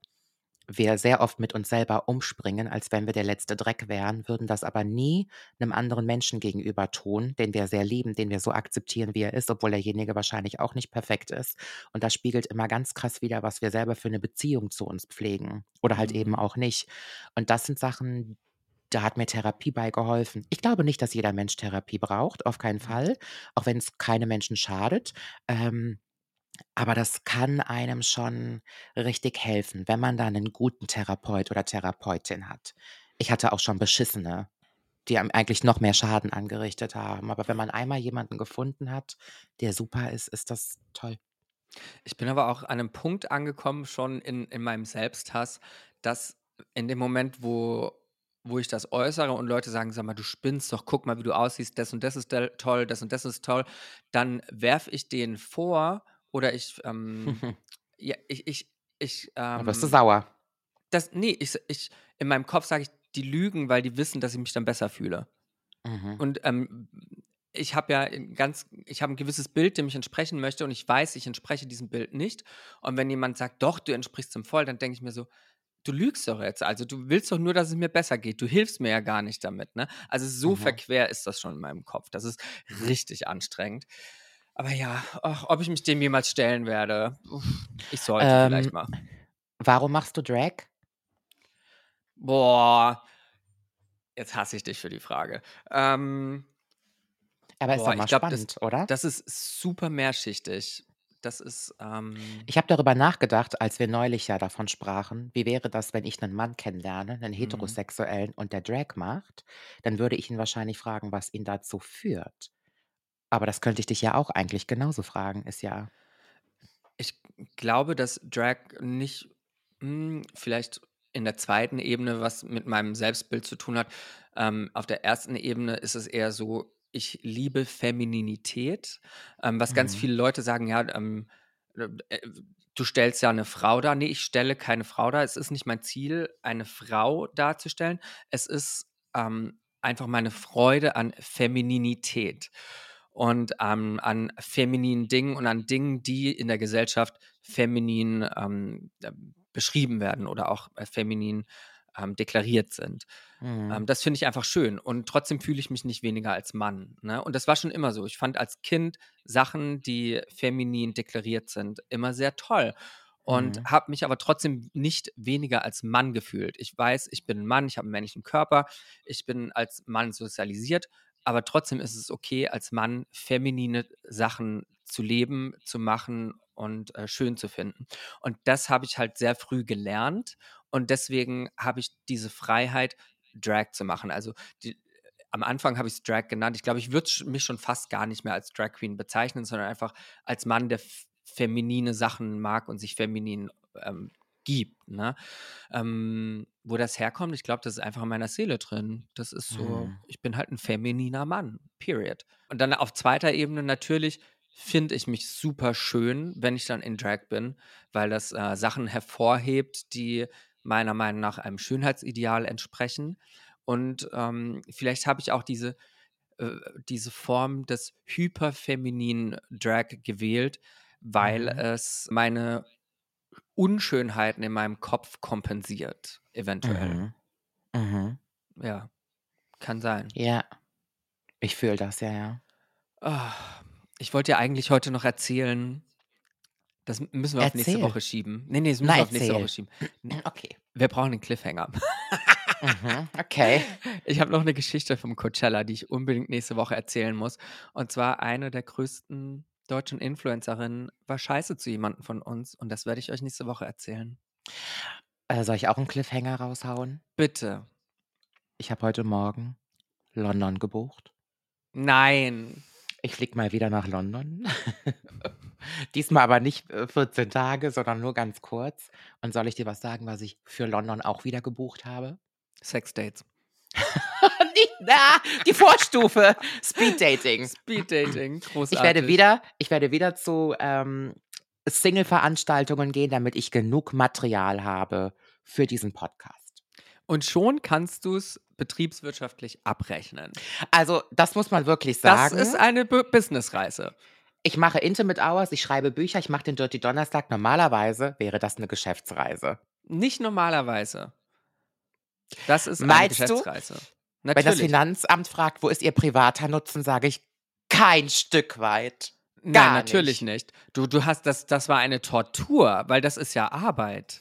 wir sehr oft mit uns selber umspringen, als wenn wir der letzte Dreck wären, würden das aber nie 'nem anderen Menschen gegenüber tun, den wir sehr lieben, den wir so akzeptieren, wie er ist, obwohl derjenige wahrscheinlich auch nicht perfekt ist. Und das spiegelt immer ganz krass wider, was wir selber für 'ne Beziehung zu uns pflegen oder halt eben Mhm. auch nicht. Und das sind Sachen, da hat mir Therapie bei geholfen. Ich glaube nicht, dass jeder Mensch Therapie braucht, auf keinen Mhm. Fall, auch wenn's keine Menschen schadet. Ähm, aber das kann einem schon richtig helfen, wenn man da 'nen guten Therapeut oder Therapeutin hat. Ich hatte auch schon beschissene, die einem eigentlich noch mehr Schaden angerichtet haben. Aber wenn man einmal jemanden gefunden hat, der super ist, ist das toll. Ich bin aber auch an 'nem Punkt angekommen schon in in meinem Selbsthass, dass in dem Moment, wo wo ich das äußere und Leute sagen: „Sag mal, du spinnst doch, guck mal, wie du aussiehst, das und das ist toll, das und das ist toll“, dann werfe ich denen vor oder ich, ähm ja, ich ich ich, Dann wirst du ähm sauer. das ne, ich ich in meinem Kopf sage ich, die lügen, weil die wissen, dass ich mich dann besser fühle. Mhm. Und, ähm, ich habe ja ganz ich habe 'n gewisses Bild, dem ich entsprechen möchte und ich weiß, ich entspreche diesem Bild nicht. Und wenn jemand sagt: „Doch, du entsprichst dem voll“, dann denke ich mir so: „Du lügst doch jetzt. Also, du willst doch nur, dass es mir besser geht. Du hilfst mir ja gar nicht damit“, ne? Also, so Mhm. verquer ist das schon in meinem Kopf. Das ist richtig anstrengend. Aber ja, ach, ob ich mich dem jemals stellen werde, ich sollte vielleicht Ähm, mal. warum machst du Drag? Boah. Jetzt hasse ich dich für die Frage. Ähm Aber ist doch boah, mal ich glaube, das spannend, oder? das ist super mehrschichtig. Das ist, ähm Ich habe darüber nachgedacht, als wir neulich ja davon sprachen, wie wäre das, wenn ich 'nen Mann kennenlerne, 'nen Mhm. Heterosexuellen und der Drag macht? Dann würde ich ihn wahrscheinlich fragen, was ihn dazu führt. Aber das könnte ich dich ja auch eigentlich genauso fragen, ist ja Ich glaube, dass Drag nicht hm, vielleicht in der 2. Ebene was mit meinem Selbstbild zu tun hat. Ähm, auf der 1. Ebene ist es eher so, ich liebe Femininität, ähm, was ganz Mhm. viele Leute sagen, ja, ähm, äh, äh, du stellst ja 'ne Frau dar. Ne, ich stelle keine Frau dar. Es ist nicht mein Ziel, eine Frau darzustellen. Es ist, ähm, einfach meine Freude an Femininität und, ähm, an femininen Dingen und an Dingen, die in der Gesellschaft feminin, ähm, ähm, beschrieben werden oder auch, äh, feminin, ähm, deklariert sind. Mhm. Ähm, das finde ich einfach schön und trotzdem fühle ich mich nicht weniger als Mann, ne? Und das war schon immer so. Ich fand als Kind Sachen, die feminin deklariert sind, immer sehr toll und Mhm. habe mich aber trotzdem nicht weniger als Mann gefühlt. Ich weiß, ich bin 'n Mann, ich habe 'n männlichen Körper, ich bin als Mann sozialisiert, aber trotzdem ist es okay, als Mann feminine Sachen zu leben, zu machen und, äh, schön zu finden. Und das habe ich halt sehr früh gelernt und deswegen habe ich diese Freiheit, Drag zu machen. Also, die am Anfang habe ich's Drag genannt. Ich glaube, ich würde mich schon fast gar nicht mehr als Drag Queen bezeichnen, sondern einfach als Mann, der feminine Sachen mag und sich feminin, ähm, gibt, ne? Ähm, wo das herkommt, ich glaube, das ist einfach in meiner Seele drin. Das ist so Mhm. ich bin halt 'n femininer Mann, period. Und dann auf 2. Ebene natürlich finde ich mich super schön, wenn ich dann in Drag bin, weil das, äh, Sachen hervorhebt, die meiner Meinung nach einem Schönheitsideal entsprechen. Und, ähm, vielleicht habe ich auch diese äh, diese Form des hyperfemininen Drag gewählt, weil Mhm. es meine Unschönheiten in meinem Kopf kompensiert, eventuell. Mhm. Mhm. Ja, kann sein. Ja. Ich fühle das, ja, ja. Ah, ich wollte ja eigentlich heute noch erzählen, das müssen wir auf nächste. Woche schieben. Nee, nee, das müssen Na, wir auf nächste Woche schieben. Okay. Wir brauchen einen Cliffhanger. Mhm. Okay. Ich habe noch eine Geschichte vom Coachella, die ich unbedingt nächste Woche erzählen muss. Und zwar eine der größten deutschen Influencerinnen war scheiße zu jemandem von uns. Und das werde ich euch nächste Woche erzählen. Äh, soll ich auch einen Cliffhanger raushauen? Bitte. Ich habe heute Morgen London gebucht. Nein. Ich fliege mal wieder nach London. Diesmal aber nicht äh, 14 Tage, sondern nur ganz kurz. Und soll ich dir was sagen, was ich für London auch wieder gebucht habe? Sexdates. die, na, die Vorstufe. Speed Dating. Speeddating. Großartig. Ich werde wieder, ich werde wieder zu ähm, Single-Veranstaltungen gehen, damit ich genug Material habe für diesen Podcast. Und schon kannst du es betriebswirtschaftlich abrechnen. Also, das muss man wirklich Das sagen. ist eine Bu- Businessreise. ich mache Intimate Hours, ich schreibe Bücher, ich mache den Dirty Donnerstag. Normalerweise wäre das eine Geschäftsreise. Nicht normalerweise. Das ist eine Meinst du? Geschäftsreise. Wenn das. Finanzamt fragt, wo ist Ihr privater Nutzen, sage ich kein Stück weit. Nein, gar natürlich nicht. Du, du hast das, das war eine Tortur, weil das ist ja Arbeit.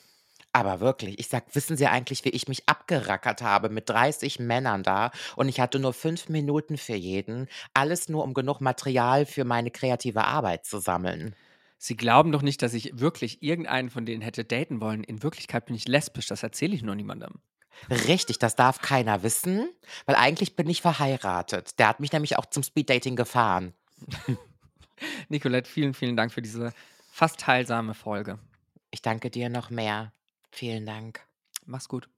Aber wirklich, ich sag, wissen Sie eigentlich, wie ich mich abgerackert habe mit 30 Männern da und ich hatte nur fünf Minuten für jeden. Alles nur, um genug Material für meine kreative Arbeit zu sammeln. Sie glauben doch nicht, dass ich wirklich irgendeinen von denen hätte daten wollen. In Wirklichkeit bin ich lesbisch, das erzähle ich nur niemandem. Richtig, das darf keiner wissen, weil eigentlich bin ich verheiratet. Der hat mich nämlich auch zum Speeddating gefahren. Nicolette, vielen, vielen Dank für diese fast heilsame Folge. Ich danke dir noch mehr. Vielen Dank. Mach's gut.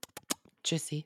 Tschüssi.